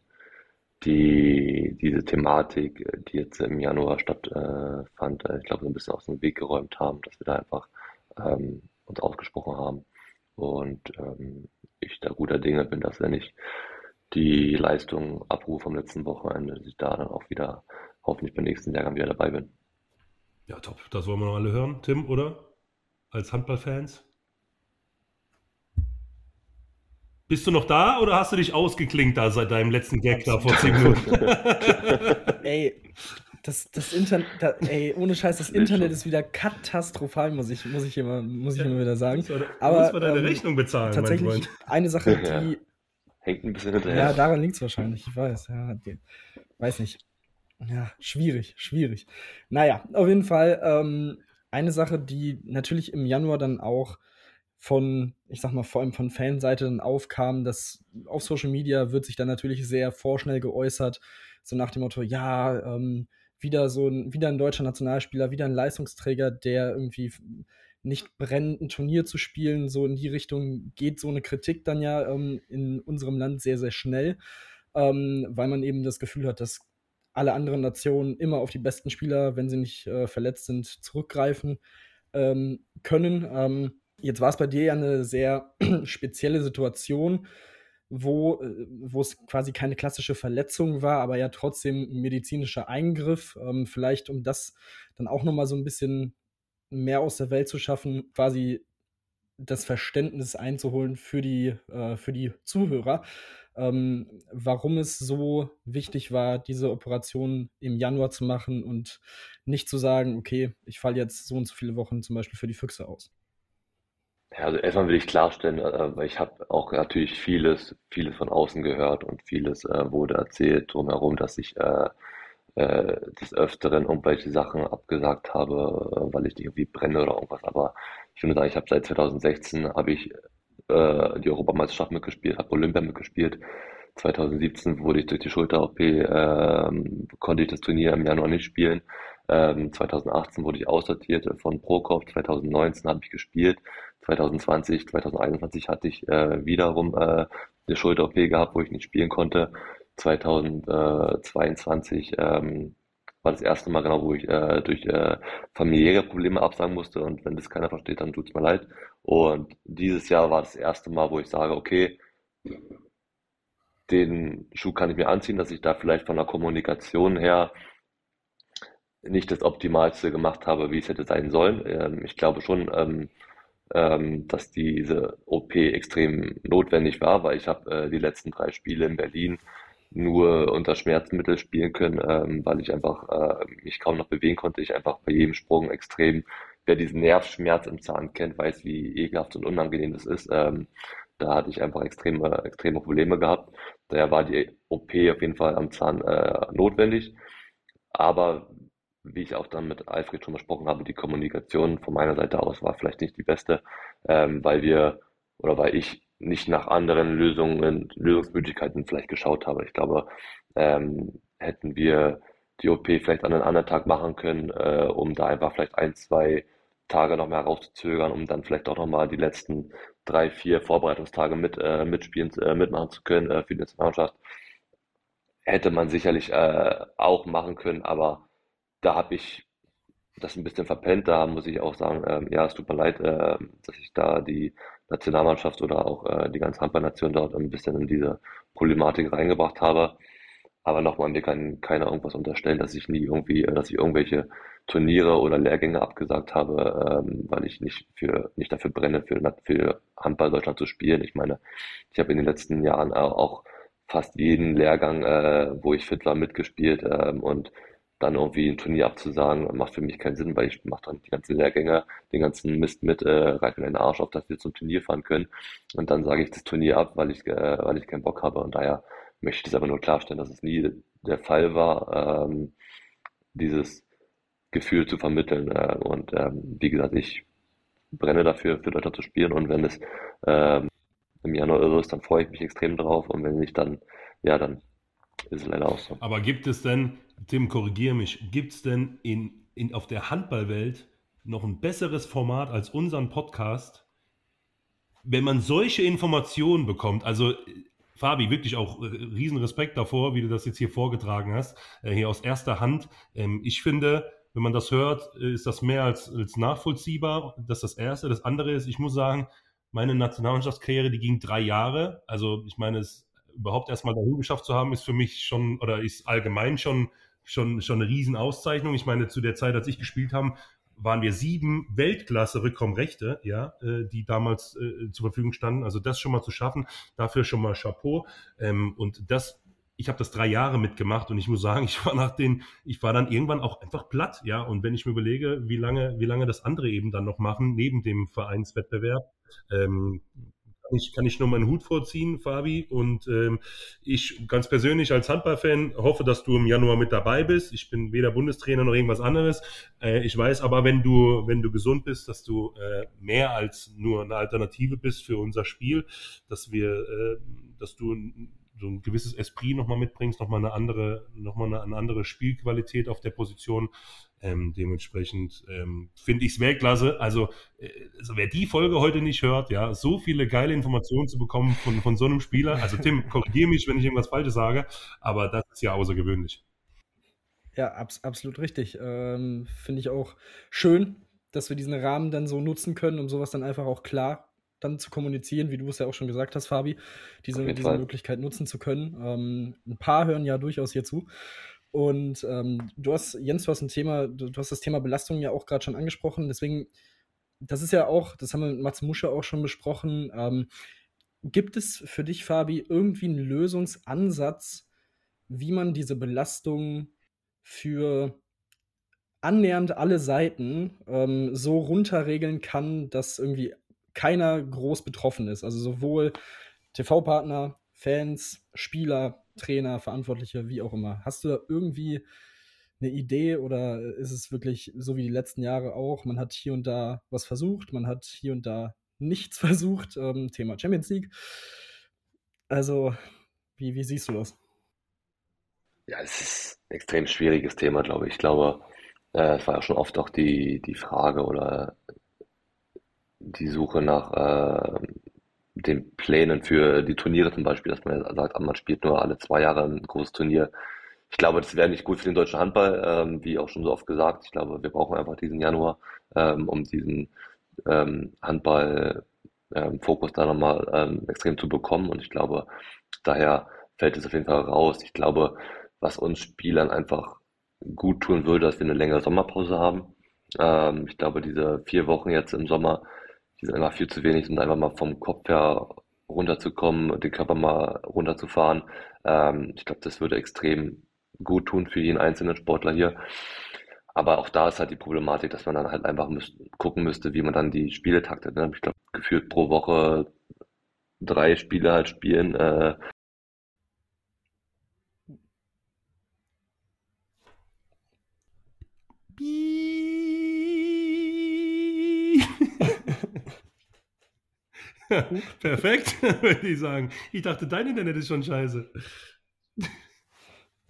die, diese Thematik, die jetzt im Januar stattfand, äh, ich glaube, so ein bisschen aus dem Weg geräumt haben, dass wir da einfach ähm, uns ausgesprochen haben. Und ähm, ich da guter Dinge bin, dass wenn ich die Leistung abrufe vom letzten Wochenende, dass ich da dann auch wieder hoffentlich beim nächsten Jahrgang wieder dabei bin. Ja, top. Das wollen wir noch alle hören. Tim, oder? Als Handballfans? Bist du noch da oder hast du dich ausgeklinkt da seit deinem letzten Gag da vor 10 Minuten? [LAUGHS] ey, das, das Internet, da, ey, ohne Scheiß, das Internet ist wieder katastrophal, muss ich, muss ich, immer, muss ich immer wieder sagen. Du musst, Aber, musst mal deine ähm, Rechnung bezahlen, tatsächlich eine Sache, [LAUGHS] die. Hängt ein bisschen hinterher. Ja, daran liegt es wahrscheinlich, ich weiß. Ja, die, weiß nicht. Ja, schwierig, schwierig. Naja, auf jeden Fall ähm, eine Sache, die natürlich im Januar dann auch von, ich sag mal, vor allem von Fanseite dann aufkam, dass auf Social Media wird sich dann natürlich sehr vorschnell geäußert, so nach dem Motto, ja, ähm, wieder so ein, wieder ein deutscher Nationalspieler, wieder ein Leistungsträger, der irgendwie nicht brennt, ein Turnier zu spielen, so in die Richtung geht so eine Kritik dann ja ähm, in unserem Land sehr, sehr schnell, ähm, weil man eben das Gefühl hat, dass alle anderen Nationen immer auf die besten Spieler, wenn sie nicht äh, verletzt sind, zurückgreifen ähm, können. Ähm, jetzt war es bei dir ja eine sehr [CLEARS THROAT] spezielle Situation, wo, äh, wo es quasi keine klassische Verletzung war, aber ja trotzdem ein medizinischer Eingriff. Ähm, vielleicht, um das dann auch nochmal so ein bisschen mehr aus der Welt zu schaffen, quasi das Verständnis einzuholen für die, äh, für die Zuhörer ähm, warum es so wichtig war, diese Operation im Januar zu machen und nicht zu sagen, okay, ich falle jetzt so und so viele Wochen zum Beispiel für die Füchse aus. Ja, also erstmal will ich klarstellen, äh, weil ich habe auch natürlich vieles, vieles von außen gehört und vieles äh, wurde erzählt drumherum, dass ich äh, äh, des Öfteren irgendwelche Sachen abgesagt habe, äh, weil ich irgendwie brenne oder irgendwas. Aber ich würde sagen, ich habe seit 2016 habe ich äh, die Europameisterschaft mitgespielt, habe Olympia mitgespielt. 2017 wurde ich durch die Schulter-OP, ähm, konnte ich das Turnier im Januar nicht spielen. Ähm, 2018 wurde ich aussortiert von Prokop, 2019 habe ich gespielt, 2020, 2021 hatte ich äh, wiederum äh, eine Schulter-OP gehabt, wo ich nicht spielen konnte. 2022 ähm, war das erste Mal genau, wo ich äh, durch äh, familiäre Probleme absagen musste und wenn das keiner versteht, dann tut es mir leid. Und dieses Jahr war das erste Mal, wo ich sage, okay, den Schuh kann ich mir anziehen, dass ich da vielleicht von der Kommunikation her nicht das Optimalste gemacht habe, wie es hätte sein sollen. Ähm, ich glaube schon, ähm, ähm, dass diese OP extrem notwendig war, weil ich habe äh, die letzten drei Spiele in Berlin nur unter Schmerzmittel spielen können, ähm, weil ich einfach äh, mich kaum noch bewegen konnte. Ich einfach bei jedem Sprung extrem wer diesen Nervschmerz im Zahn kennt, weiß, wie ekelhaft und unangenehm das ist. Ähm, da hatte ich einfach extreme, extreme Probleme gehabt. Daher war die OP auf jeden Fall am Zahn äh, notwendig. Aber wie ich auch dann mit Alfred schon besprochen habe, die Kommunikation von meiner Seite aus war vielleicht nicht die beste, ähm, weil wir oder weil ich nicht nach anderen Lösungen, Lösungsmöglichkeiten vielleicht geschaut habe. Ich glaube, ähm, hätten wir die OP vielleicht an einem anderen Tag machen können, äh, um da einfach vielleicht ein, zwei Tage noch mehr rauszuzögern, um dann vielleicht auch nochmal die letzten drei, vier Vorbereitungstage mit, äh, mitspielen, äh, mitmachen zu können äh, für die Nationalmannschaft. Hätte man sicherlich äh, auch machen können, aber da habe ich das ein bisschen verpennt. Da muss ich auch sagen, ähm, ja, es tut mir leid, äh, dass ich da die Nationalmannschaft oder auch äh, die ganze Handballnation dort ein bisschen in diese Problematik reingebracht habe. Aber nochmal, mir kann keiner irgendwas unterstellen, dass ich nie irgendwie, äh, dass ich irgendwelche Turniere oder Lehrgänge abgesagt habe, ähm, weil ich nicht für, nicht dafür brenne, für, für Handball Deutschland zu spielen. Ich meine, ich habe in den letzten Jahren auch fast jeden Lehrgang, äh, wo ich fit war, mitgespielt ähm, und dann irgendwie ein Turnier abzusagen, macht für mich keinen Sinn, weil ich mache dann die ganzen Lehrgänge, den ganzen Mist mit, äh, mir den Arsch auf, dass wir zum Turnier fahren können. Und dann sage ich das Turnier ab, weil ich, äh, weil ich keinen Bock habe. Und daher möchte ich das aber nur klarstellen, dass es nie der Fall war, ähm, dieses Gefühl zu vermitteln. Äh, und ähm, wie gesagt, ich brenne dafür, für Deutschland zu spielen. Und wenn es ähm, im Januar irre ist, dann freue ich mich extrem drauf. Und wenn nicht, dann, ja, dann ist es leider auch so. Aber gibt es denn, Tim, korrigiere mich, gibt es denn in, in, auf der Handballwelt noch ein besseres Format als unseren Podcast, wenn man solche Informationen bekommt? Also Fabi, wirklich auch äh, riesen Respekt davor, wie du das jetzt hier vorgetragen hast, äh, hier aus erster Hand. Ähm, ich finde, wenn man das hört, äh, ist das mehr als, als nachvollziehbar. Das ist das Erste. Das andere ist, ich muss sagen, meine Nationalmannschaftskarriere, die ging drei Jahre. Also ich meine, es überhaupt erstmal dahin geschafft zu haben, ist für mich schon oder ist allgemein schon schon schon eine Riesenauszeichnung. Ich meine, zu der Zeit, als ich gespielt habe, waren wir sieben Weltklasse Rückkomrechte, ja, äh, die damals äh, zur Verfügung standen. Also das schon mal zu schaffen, dafür schon mal Chapeau. Ähm, und das ich habe das drei Jahre mitgemacht und ich muss sagen, [LAUGHS] ich war nach den, ich war dann irgendwann auch einfach platt, ja. Und wenn ich mir überlege, wie lange, wie lange das andere eben dann noch machen, neben dem Vereinswettbewerb, ähm, kann ich, kann ich nur meinen Hut vorziehen, Fabi. Und ähm, ich ganz persönlich als Handballfan hoffe, dass du im Januar mit dabei bist. Ich bin weder Bundestrainer noch irgendwas anderes. Äh, ich weiß aber, wenn du, wenn du gesund bist, dass du äh, mehr als nur eine Alternative bist für unser Spiel, dass wir, äh, dass du so ein gewisses Esprit nochmal mitbringst, nochmal eine andere, nochmal eine, eine andere Spielqualität auf der Position. Ähm, dementsprechend ähm, finde ich es Weltklasse. Also, äh, also, wer die Folge heute nicht hört, ja, so viele geile Informationen zu bekommen von, von so einem Spieler. Also Tim, [LAUGHS] korrigiere mich, wenn ich irgendwas Falsches sage, aber das ist ja außergewöhnlich. Ja, abs absolut richtig. Ähm, finde ich auch schön, dass wir diesen Rahmen dann so nutzen können, um sowas dann einfach auch klar dann zu kommunizieren, wie du es ja auch schon gesagt hast, Fabi, diese, diese Möglichkeit nutzen zu können. Ähm, ein paar hören ja durchaus hier zu. Und ähm, du hast, Jens, du hast ein Thema, du, du hast das Thema Belastung ja auch gerade schon angesprochen. Deswegen, das ist ja auch, das haben wir mit Mats Musche auch schon besprochen. Ähm, gibt es für dich, Fabi, irgendwie einen Lösungsansatz, wie man diese Belastung für annähernd alle Seiten ähm, so runterregeln kann, dass irgendwie keiner groß betroffen ist. Also sowohl TV-Partner, Fans, Spieler, Trainer, Verantwortliche, wie auch immer. Hast du da irgendwie eine Idee oder ist es wirklich so wie die letzten Jahre auch? Man hat hier und da was versucht, man hat hier und da nichts [LAUGHS] versucht. Ähm, Thema Champions League. Also, wie, wie siehst du das? Ja, es ist ein extrem schwieriges Thema, glaube ich. Ich glaube, äh, es war ja schon oft auch die, die Frage oder die Suche nach äh, den Plänen für die Turniere zum Beispiel, dass man sagt, man spielt nur alle zwei Jahre ein großes Turnier. Ich glaube, das wäre nicht gut für den deutschen Handball, ähm, wie auch schon so oft gesagt. Ich glaube, wir brauchen einfach diesen Januar, ähm, um diesen ähm, Handball-Fokus ähm, da nochmal ähm, extrem zu bekommen. Und ich glaube, daher fällt es auf jeden Fall raus. Ich glaube, was uns Spielern einfach gut tun würde, dass wir eine längere Sommerpause haben. Ähm, ich glaube, diese vier Wochen jetzt im Sommer die sind einfach viel zu wenig, um einfach mal vom Kopf her runterzukommen, den Körper mal runterzufahren. Ähm, ich glaube, das würde extrem gut tun für jeden einzelnen Sportler hier. aber auch da ist halt die Problematik, dass man dann halt einfach gucken müsste, wie man dann die Spiele taktet. Ne? Ich glaube, gefühlt pro Woche drei Spiele halt spielen. Äh, [LAUGHS] Perfekt, [LAUGHS] würde ich sagen. Ich dachte, dein Internet ist schon scheiße.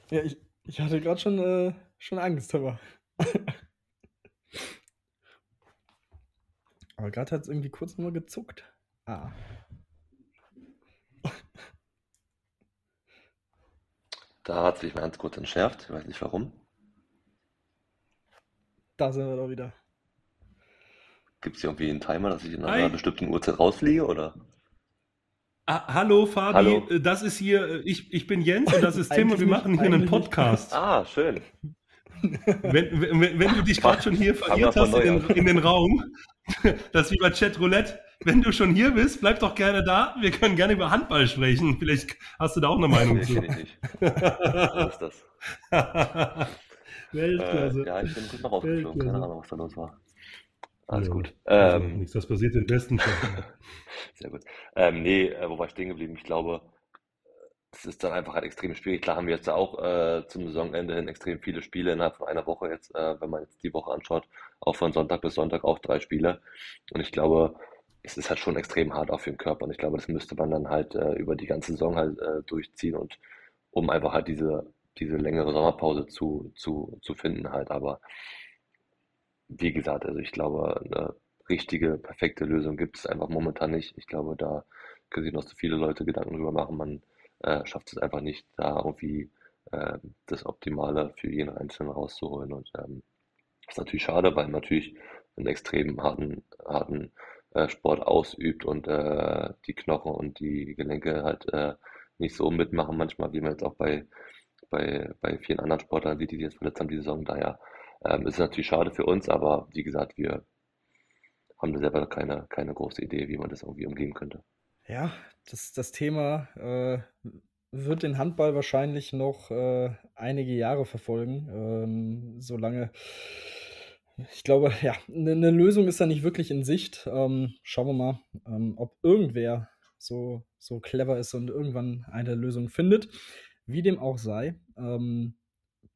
Ja, ich, ich hatte gerade schon, äh, schon Angst, aber. [LAUGHS] aber gerade hat es irgendwie kurz nur gezuckt. Ah. Da hat sich ganz kurz entschärft. Ich weiß nicht warum. Da sind wir doch wieder. Gibt es hier irgendwie einen Timer, dass ich in einer Hi. bestimmten Uhrzeit rausfliege, oder? Ah, hallo Fabi, hallo. Äh, das ist hier, äh, ich, ich bin Jens und das ist [LAUGHS] Tim und wir machen hier einen Podcast. Ah, schön. Wenn, wenn, wenn du dich gerade schon hier verirrt hast in, in, den Raum, [LAUGHS] das ist wie bei Chat Roulette, wenn du schon hier bist, bleib doch gerne da. Wir können gerne über Handball sprechen. Vielleicht hast du da auch eine Meinung nee, zu. Nee, nicht. Was ist das? [LAUGHS] Weltklasse. Äh, ja, ich bin gut noch rausgeflogen. Keine Ahnung, was da los war. Alles ja, gut. Also ähm, nichts, das passiert im Besten. [LAUGHS] Sehr gut. Ähm, nee, äh, wo war ich stehen geblieben? Ich glaube, es ist dann einfach halt extrem schwierig. Klar haben wir jetzt auch äh, zum Saisonende hin extrem viele Spiele innerhalb von einer Woche jetzt, äh, wenn man jetzt die Woche anschaut, auch von Sonntag bis Sonntag auch drei Spiele. Und ich glaube, es ist halt schon extrem hart für den Körper. Und ich glaube, das müsste man dann halt äh, über die ganze Saison halt äh, durchziehen und um einfach halt diese, diese längere Sommerpause zu, zu, zu finden halt. Aber wie gesagt, also ich glaube, eine richtige, perfekte Lösung gibt es einfach momentan nicht. Ich glaube, da können sich noch so viele Leute Gedanken drüber machen. Man äh, schafft es einfach nicht, da irgendwie äh, das Optimale für jeden Einzelnen rauszuholen. Und ähm, ist natürlich schade, weil man natürlich einen extrem harten, harten äh, Sport ausübt und äh, die Knochen und die Gelenke halt äh, nicht so mitmachen manchmal, wie man jetzt auch bei, bei, bei vielen anderen Sportlern sieht, die sich jetzt verletzt haben die Saison. Daher ähm, ist natürlich schade für uns, aber wie gesagt, wir haben da selber keine, keine große Idee, wie man das irgendwie umgehen könnte. Ja, das, das Thema äh, wird den Handball wahrscheinlich noch äh, einige Jahre verfolgen, ähm, solange ich glaube, ja, eine ne Lösung ist da nicht wirklich in Sicht. Ähm, schauen wir mal, ähm, ob irgendwer so, so clever ist und irgendwann eine Lösung findet. Wie dem auch sei. Ähm,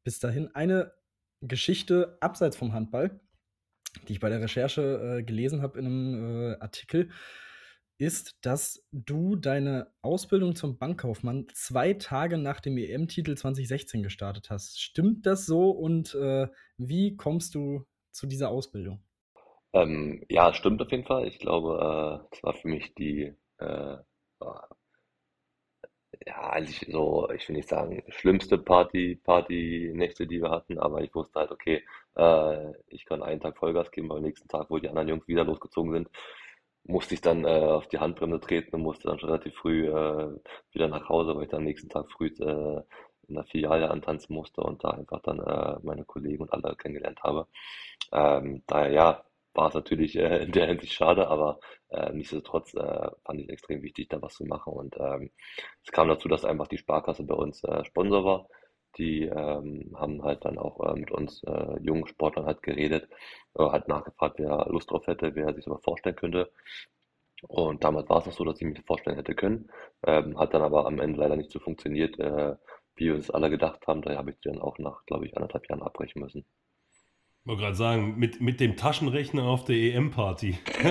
bis dahin eine Geschichte abseits vom Handball, die ich bei der Recherche äh, gelesen habe in einem äh, Artikel, ist, dass du deine Ausbildung zum Bankkaufmann zwei Tage nach dem EM-Titel 2016 gestartet hast. Stimmt das so und äh, wie kommst du zu dieser Ausbildung? Ähm, ja, stimmt auf jeden Fall. Ich glaube, äh, das war für mich die äh, ja, eigentlich so, ich will nicht sagen, schlimmste Party, Partynächte, die wir hatten, aber ich wusste halt, okay, äh, ich kann einen Tag Vollgas geben, aber am nächsten Tag, wo die anderen Jungs wieder losgezogen sind, musste ich dann äh, auf die Handbremse treten und musste dann schon relativ früh äh, wieder nach Hause, weil ich dann am nächsten Tag früh äh, in der Filiale antanzen musste und da einfach dann äh, meine Kollegen und alle kennengelernt habe. Ähm, daher ja, war es natürlich äh, in der Hinsicht schade, aber äh, nichtsdestotrotz äh, fand ich es extrem wichtig, da was zu machen. Und ähm, es kam dazu, dass einfach die Sparkasse bei uns äh, Sponsor war. Die ähm, haben halt dann auch äh, mit uns äh, jungen Sportlern halt geredet, äh, halt nachgefragt, wer Lust drauf hätte, wer sich sowas vorstellen könnte. Und damals war es noch so, dass ich das vorstellen hätte können. Ähm, hat dann aber am Ende leider nicht so funktioniert, wie wir es alle gedacht haben. Daher habe ich dann auch nach, glaube ich, anderthalb Jahren abbrechen müssen. Ich wollte gerade sagen, mit, mit dem Taschenrechner auf der EM-Party. [LAUGHS]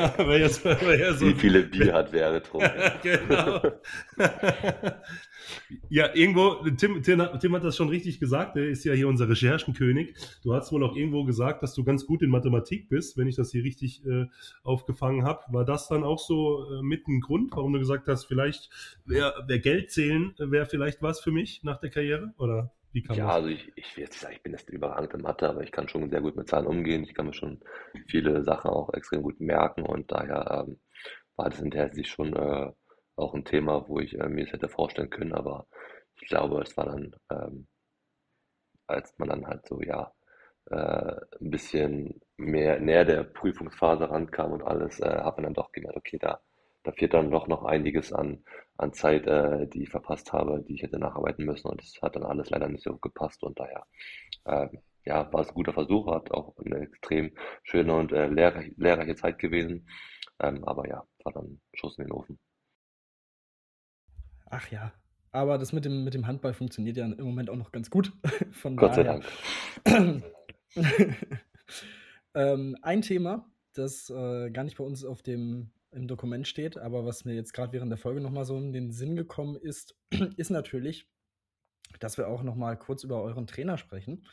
so Wie viele Bier hat wer getrunken? [LAUGHS] genau. ja, irgendwo, Tim, Tim, Tim, hat das schon richtig gesagt, er ist ja hier unser Recherchenkönig. Du hast wohl auch irgendwo gesagt, dass du ganz gut in Mathematik bist, wenn ich das hier richtig äh, aufgefangen habe. War das dann auch so äh, mit ein Grund, warum du gesagt hast, vielleicht wäre wär Geld zählen, wäre vielleicht was für mich nach der Karriere? Oder? Wie kann Ja, das? also ich, ich will jetzt nicht sagen, ich bin jetzt überragend in Mathe, aber ich kann schon sehr gut mit Zahlen umgehen. Ich kann mir schon viele Sachen auch extrem gut merken und daher ähm, war das in der Hinsicht schon äh, auch ein Thema, wo ich äh, mir es hätte vorstellen können, aber ich glaube, es war dann, ähm, als man dann halt so, ja, äh, ein bisschen mehr näher der Prüfungsphase rankam und alles, äh, hat man dann doch gemerkt, okay, da da fehlt dann doch noch einiges an, an Zeit, äh, die ich verpasst habe, die ich hätte nacharbeiten müssen. Und das hat dann alles leider nicht so gepasst. Und daher äh, ja, war es ein guter Versuch, hat auch eine extrem schöne und äh, lehrreich, lehrreiche Zeit gewesen. Ähm, aber ja, war dann Schuss in den Ofen. Ach ja, aber das mit dem, mit dem Handball funktioniert ja im Moment auch noch ganz gut. [LAUGHS] Von Gott sei daher. Dank. [CLEARS THROAT] ähm, ein Thema, das äh, gar nicht bei uns auf dem im Dokument steht, aber was mir jetzt gerade während der Folge nochmal so in den Sinn gekommen ist, [CLEARS THROAT] ist natürlich, dass wir auch nochmal kurz über euren Trainer sprechen.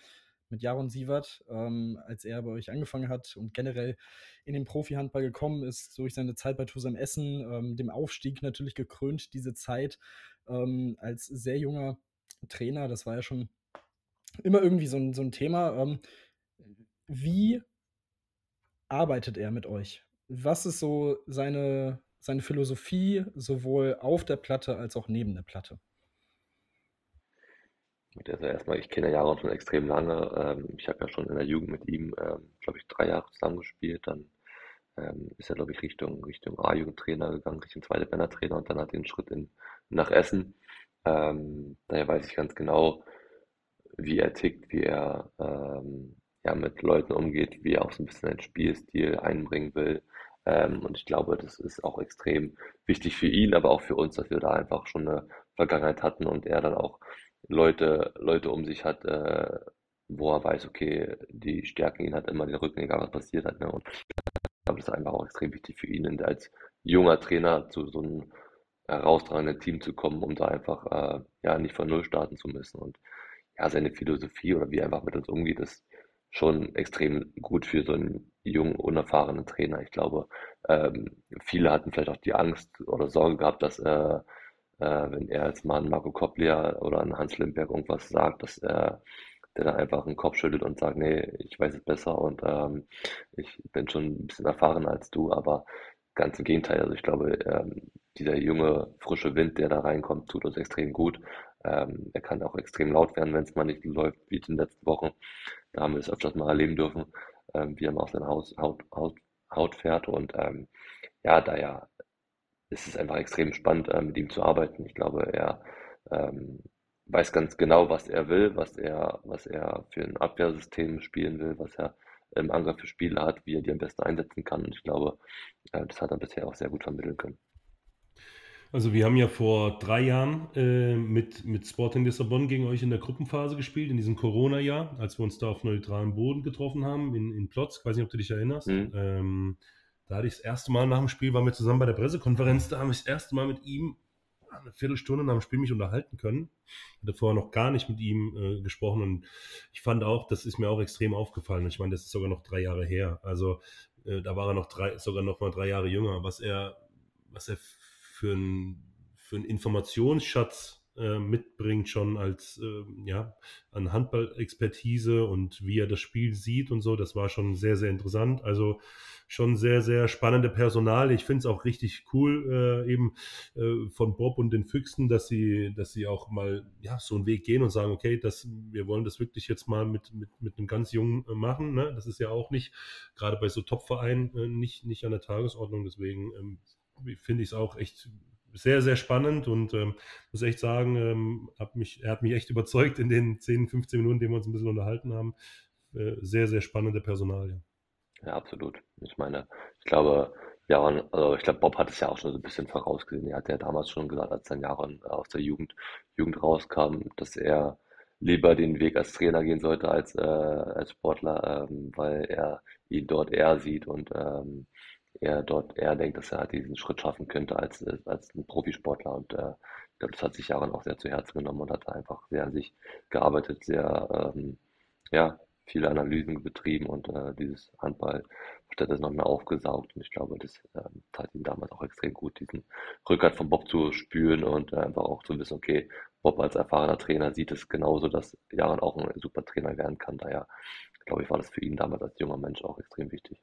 Mit Jaron Sievert, ähm, als er bei euch angefangen hat und generell in den Profi-Handball gekommen ist, durch seine Zeit bei Tusam Essen, ähm, dem Aufstieg natürlich gekrönt, diese Zeit ähm, als sehr junger Trainer. Das war ja schon immer irgendwie so ein, so ein Thema. Ähm, wie arbeitet er mit euch? Was ist so seine, seine Philosophie, sowohl auf der Platte als auch neben der Platte? Also erstmal, ich kenne Jaron schon extrem lange. Ähm, ich habe ja schon in der Jugend mit ihm, ähm, glaube ich, drei Jahre zusammengespielt. Dann ähm, ist er, glaube ich, Richtung, Richtung A-Jugendtrainer gegangen, Richtung zweite Männertrainer und dann hat er den Schritt in, nach Essen. Daher weiß ich ganz genau, wie er tickt, wie er ja, mit Leuten umgeht, wie er auch so ein bisschen einen Spielstil einbringen will. Ähm, und ich glaube, das ist auch extrem wichtig für ihn, aber auch für uns, dass wir da einfach schon eine Vergangenheit hatten und er dann auch Leute, Leute um sich hat, äh, wo er weiß, okay, die stärken ihn halt immer den Rücken, egal was passiert hat. Ne? Und ich glaube, das ist einfach auch extrem wichtig für ihn, als junger Trainer zu so einem herausragenden Team zu kommen, um da einfach äh, ja nicht von Null starten zu müssen. Und ja, seine Philosophie oder wie er einfach mit uns umgeht, ist schon extrem gut für so einen jungen, unerfahrenen Trainer. Ich glaube, ähm, viele hatten vielleicht auch die Angst oder Sorge gehabt, dass äh, äh, wenn er als Mann Marco Kopplia oder an Hans Limberg irgendwas sagt, dass er der dann einfach den Kopf schüttelt und sagt, nee, ich weiß es besser und ähm, ich bin schon ein bisschen erfahrener als du, aber ganz im Gegenteil. Also ich glaube, ähm, dieser junge, frische Wind, der da reinkommt, tut uns extrem gut. Ähm, er kann auch extrem laut werden, wenn es mal nicht läuft, wie in den letzten Wochen. Da haben wir es öfters mal erleben dürfen, ähm, wie er mal auf seine Haus, Haut, Haut, Haut fährt. Und ähm, ja, daher ist es einfach extrem spannend, äh, mit ihm zu arbeiten. Ich glaube, er ähm, weiß ganz genau, was er will, was er, was er für ein Abwehrsystem spielen will, was er im Angriff für Spiele hat, wie er die am besten einsetzen kann. Und ich glaube, äh, das hat er bisher auch sehr gut vermitteln können. Also wir haben ja vor drei Jahren äh, mit, mit Sporting Lissabon gegen euch in der Gruppenphase gespielt, in diesem Corona-Jahr, als wir uns da auf neutralem Boden getroffen haben, in, in Plotz. Ich weiß nicht, ob du dich erinnerst. Mhm. Ähm, da hatte ich das erste Mal nach dem Spiel, waren wir zusammen bei der Pressekonferenz, da habe ich das erste Mal mit ihm eine Viertelstunde nach dem Spiel mich unterhalten können. Ich hatte vorher noch gar nicht mit ihm äh, gesprochen und ich fand auch, das ist mir auch extrem aufgefallen. Ich meine, das ist sogar noch drei Jahre her. Also äh, da war er noch drei, sogar noch mal drei Jahre jünger. Was er, was er für einen für Informationsschatz äh, mitbringt, schon als äh, ja, an Handball-Expertise und wie er das Spiel sieht und so, das war schon sehr, sehr interessant. Also schon sehr, sehr spannende Personal. Ich finde es auch richtig cool, äh, eben äh, von Bob und den Füchsen, dass sie, dass sie auch mal ja, so einen Weg gehen und sagen, okay, das, wir wollen das wirklich jetzt mal mit, mit, mit einem ganz Jungen äh, machen. Ne? Das ist ja auch nicht, gerade bei so Top-Vereinen, äh, nicht, nicht an der Tagesordnung. Deswegen ähm, finde ich es auch echt sehr, sehr spannend und ähm, muss echt sagen, ähm, mich, er hat mich echt überzeugt in den 10, 15 Minuten, die wir uns ein bisschen unterhalten haben. Äh, sehr, sehr spannende Personalie. Ja, absolut. Ich meine, ich glaube, Jaron, also ich glaube, Bob hat es ja auch schon so ein bisschen vorausgesehen. Er hat ja damals schon gesagt, als sein Jaron aus der Jugend, Jugend rauskam, dass er lieber den Weg als Trainer gehen sollte als, äh, als Sportler, ähm, weil er ihn dort eher sieht und ähm, er dort eher denkt, dass er halt diesen Schritt schaffen könnte als, als ein Profisportler. Und äh, ich glaube, das hat sich Jaron auch sehr zu Herzen genommen und hat einfach sehr an sich gearbeitet, sehr ähm, ja, viele Analysen betrieben und äh, dieses Handball statt noch mehr aufgesaugt. Und ich glaube, das äh, tat ihm damals auch extrem gut, diesen Rückhalt von Bob zu spüren und äh, einfach auch zu wissen, okay, Bob als erfahrener Trainer sieht es genauso, dass Jaron auch ein super Trainer werden kann. Daher, glaube ich, war das für ihn damals als junger Mensch auch extrem wichtig.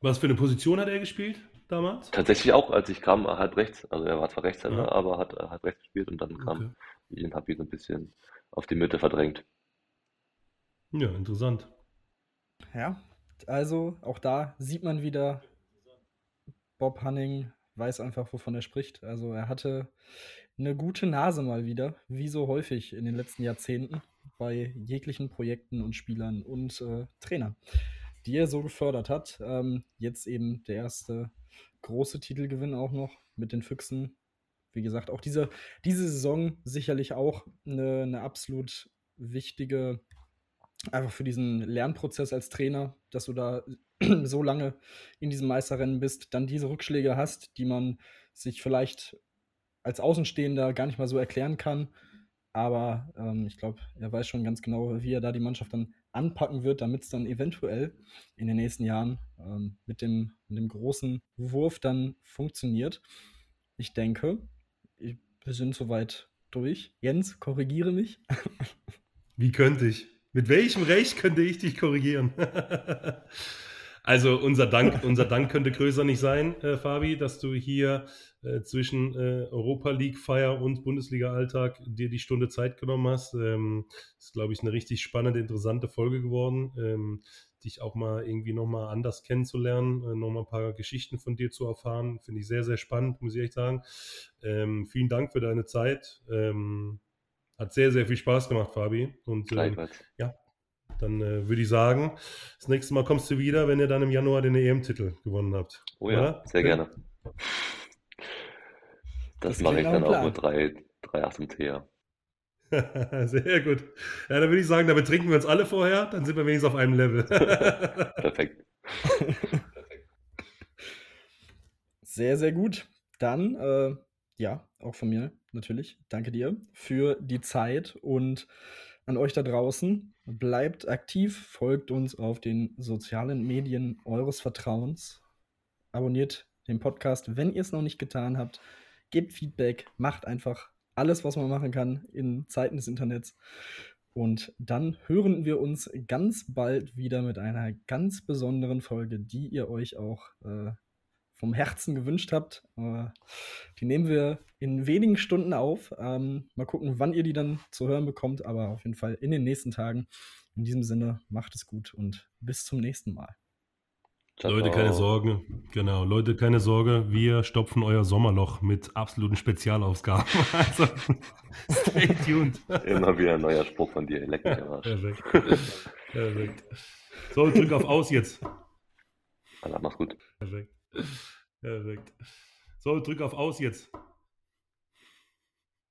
Was für eine Position hat er gespielt damals? Tatsächlich auch, als ich kam, halb rechts. Also er war zwar Rechtshänder, ja. aber hat halb rechts gespielt und dann kam okay. ich ihn, habe ihn so ein bisschen auf die Mitte verdrängt. Ja, interessant. Ja, also auch da sieht man wieder, Bob Hanning weiß einfach, wovon er spricht. Also er hatte eine gute Nase mal wieder, wie so häufig in den letzten Jahrzehnten. bei jeglichen Projekten und Spielern und äh, Trainern, die er so gefördert hat. Ähm, jetzt eben der erste große Titelgewinn auch noch mit den Füchsen. Wie gesagt, auch diese, diese Saison sicherlich auch eine, eine absolut wichtige, einfach für diesen Lernprozess als Trainer, dass du da [CLEARS THROAT] so lange in diesem Meisterrennen bist, dann diese Rückschläge hast, die man sich vielleicht als Außenstehender gar nicht mal so erklären kann. Aber ähm, ich glaube, er weiß schon ganz genau, wie er da die Mannschaft dann anpacken wird, damit es dann eventuell in den nächsten Jahren ähm, mit, dem, mit dem großen Wurf dann funktioniert. Ich denke, ich, wir sind soweit durch. Jens, korrigiere mich. Wie könnte ich? Mit welchem Recht könnte ich dich korrigieren? [LAUGHS] also unser Dank, unser Dank könnte größer nicht sein, äh, Fabi, dass du hier äh, zwischen äh, Europa League Feier und Bundesliga Alltag dir die Stunde Zeit genommen hast. Ähm, ist, glaube ich, eine richtig spannende, interessante Folge geworden. Ähm, dich auch mal irgendwie nochmal anders kennenzulernen, äh, nochmal ein paar Geschichten von dir zu erfahren. Finde ich sehr, sehr spannend, muss ich echt sagen. Ähm, vielen Dank für deine Zeit. Ähm, hat sehr, sehr viel Spaß gemacht, Fabi. Und ähm, ja, dann äh, würde ich sagen, das nächste Mal kommst du wieder, wenn ihr dann im Januar den EM-Titel gewonnen habt. Oh ja, Oder? sehr gerne. [LAUGHS] Das, das mache ich dann auch mit drei, drei Ass im Tee, ja. [LAUGHS] Sehr gut. Ja, dann würde ich sagen, damit trinken wir uns alle vorher, dann sind wir wenigstens auf einem Level. [LAUGHS] Perfekt. Sehr, sehr gut. Dann, äh, ja, auch von mir natürlich. Danke dir für die Zeit und an euch da draußen. Bleibt aktiv, folgt uns auf den sozialen Medien eures Vertrauens. Abonniert den Podcast, wenn ihr es noch nicht getan habt. Gebt Feedback, macht einfach alles, was man machen kann in Zeiten des Internets. Und dann hören wir uns ganz bald wieder mit einer ganz besonderen Folge, die ihr euch auch äh, vom Herzen gewünscht habt. Äh, die nehmen wir in wenigen Stunden auf. Ähm, mal gucken, wann ihr die dann zu hören bekommt, aber auf jeden Fall in den nächsten Tagen. In diesem Sinne, macht es gut und bis zum nächsten Mal. Ciao, Leute, keine Sorge. Genau, Leute, keine Sorge. Wir stopfen euer Sommerloch mit absoluten Spezialausgaben. [LAUGHS] Also, stay tuned. Immer wieder ein neuer Spruch von dir. Leck mich am Perfekt. Perfekt. So, drück auf Aus jetzt. Allah, mach's gut. Perfekt. Perfekt. So, drück auf Aus jetzt.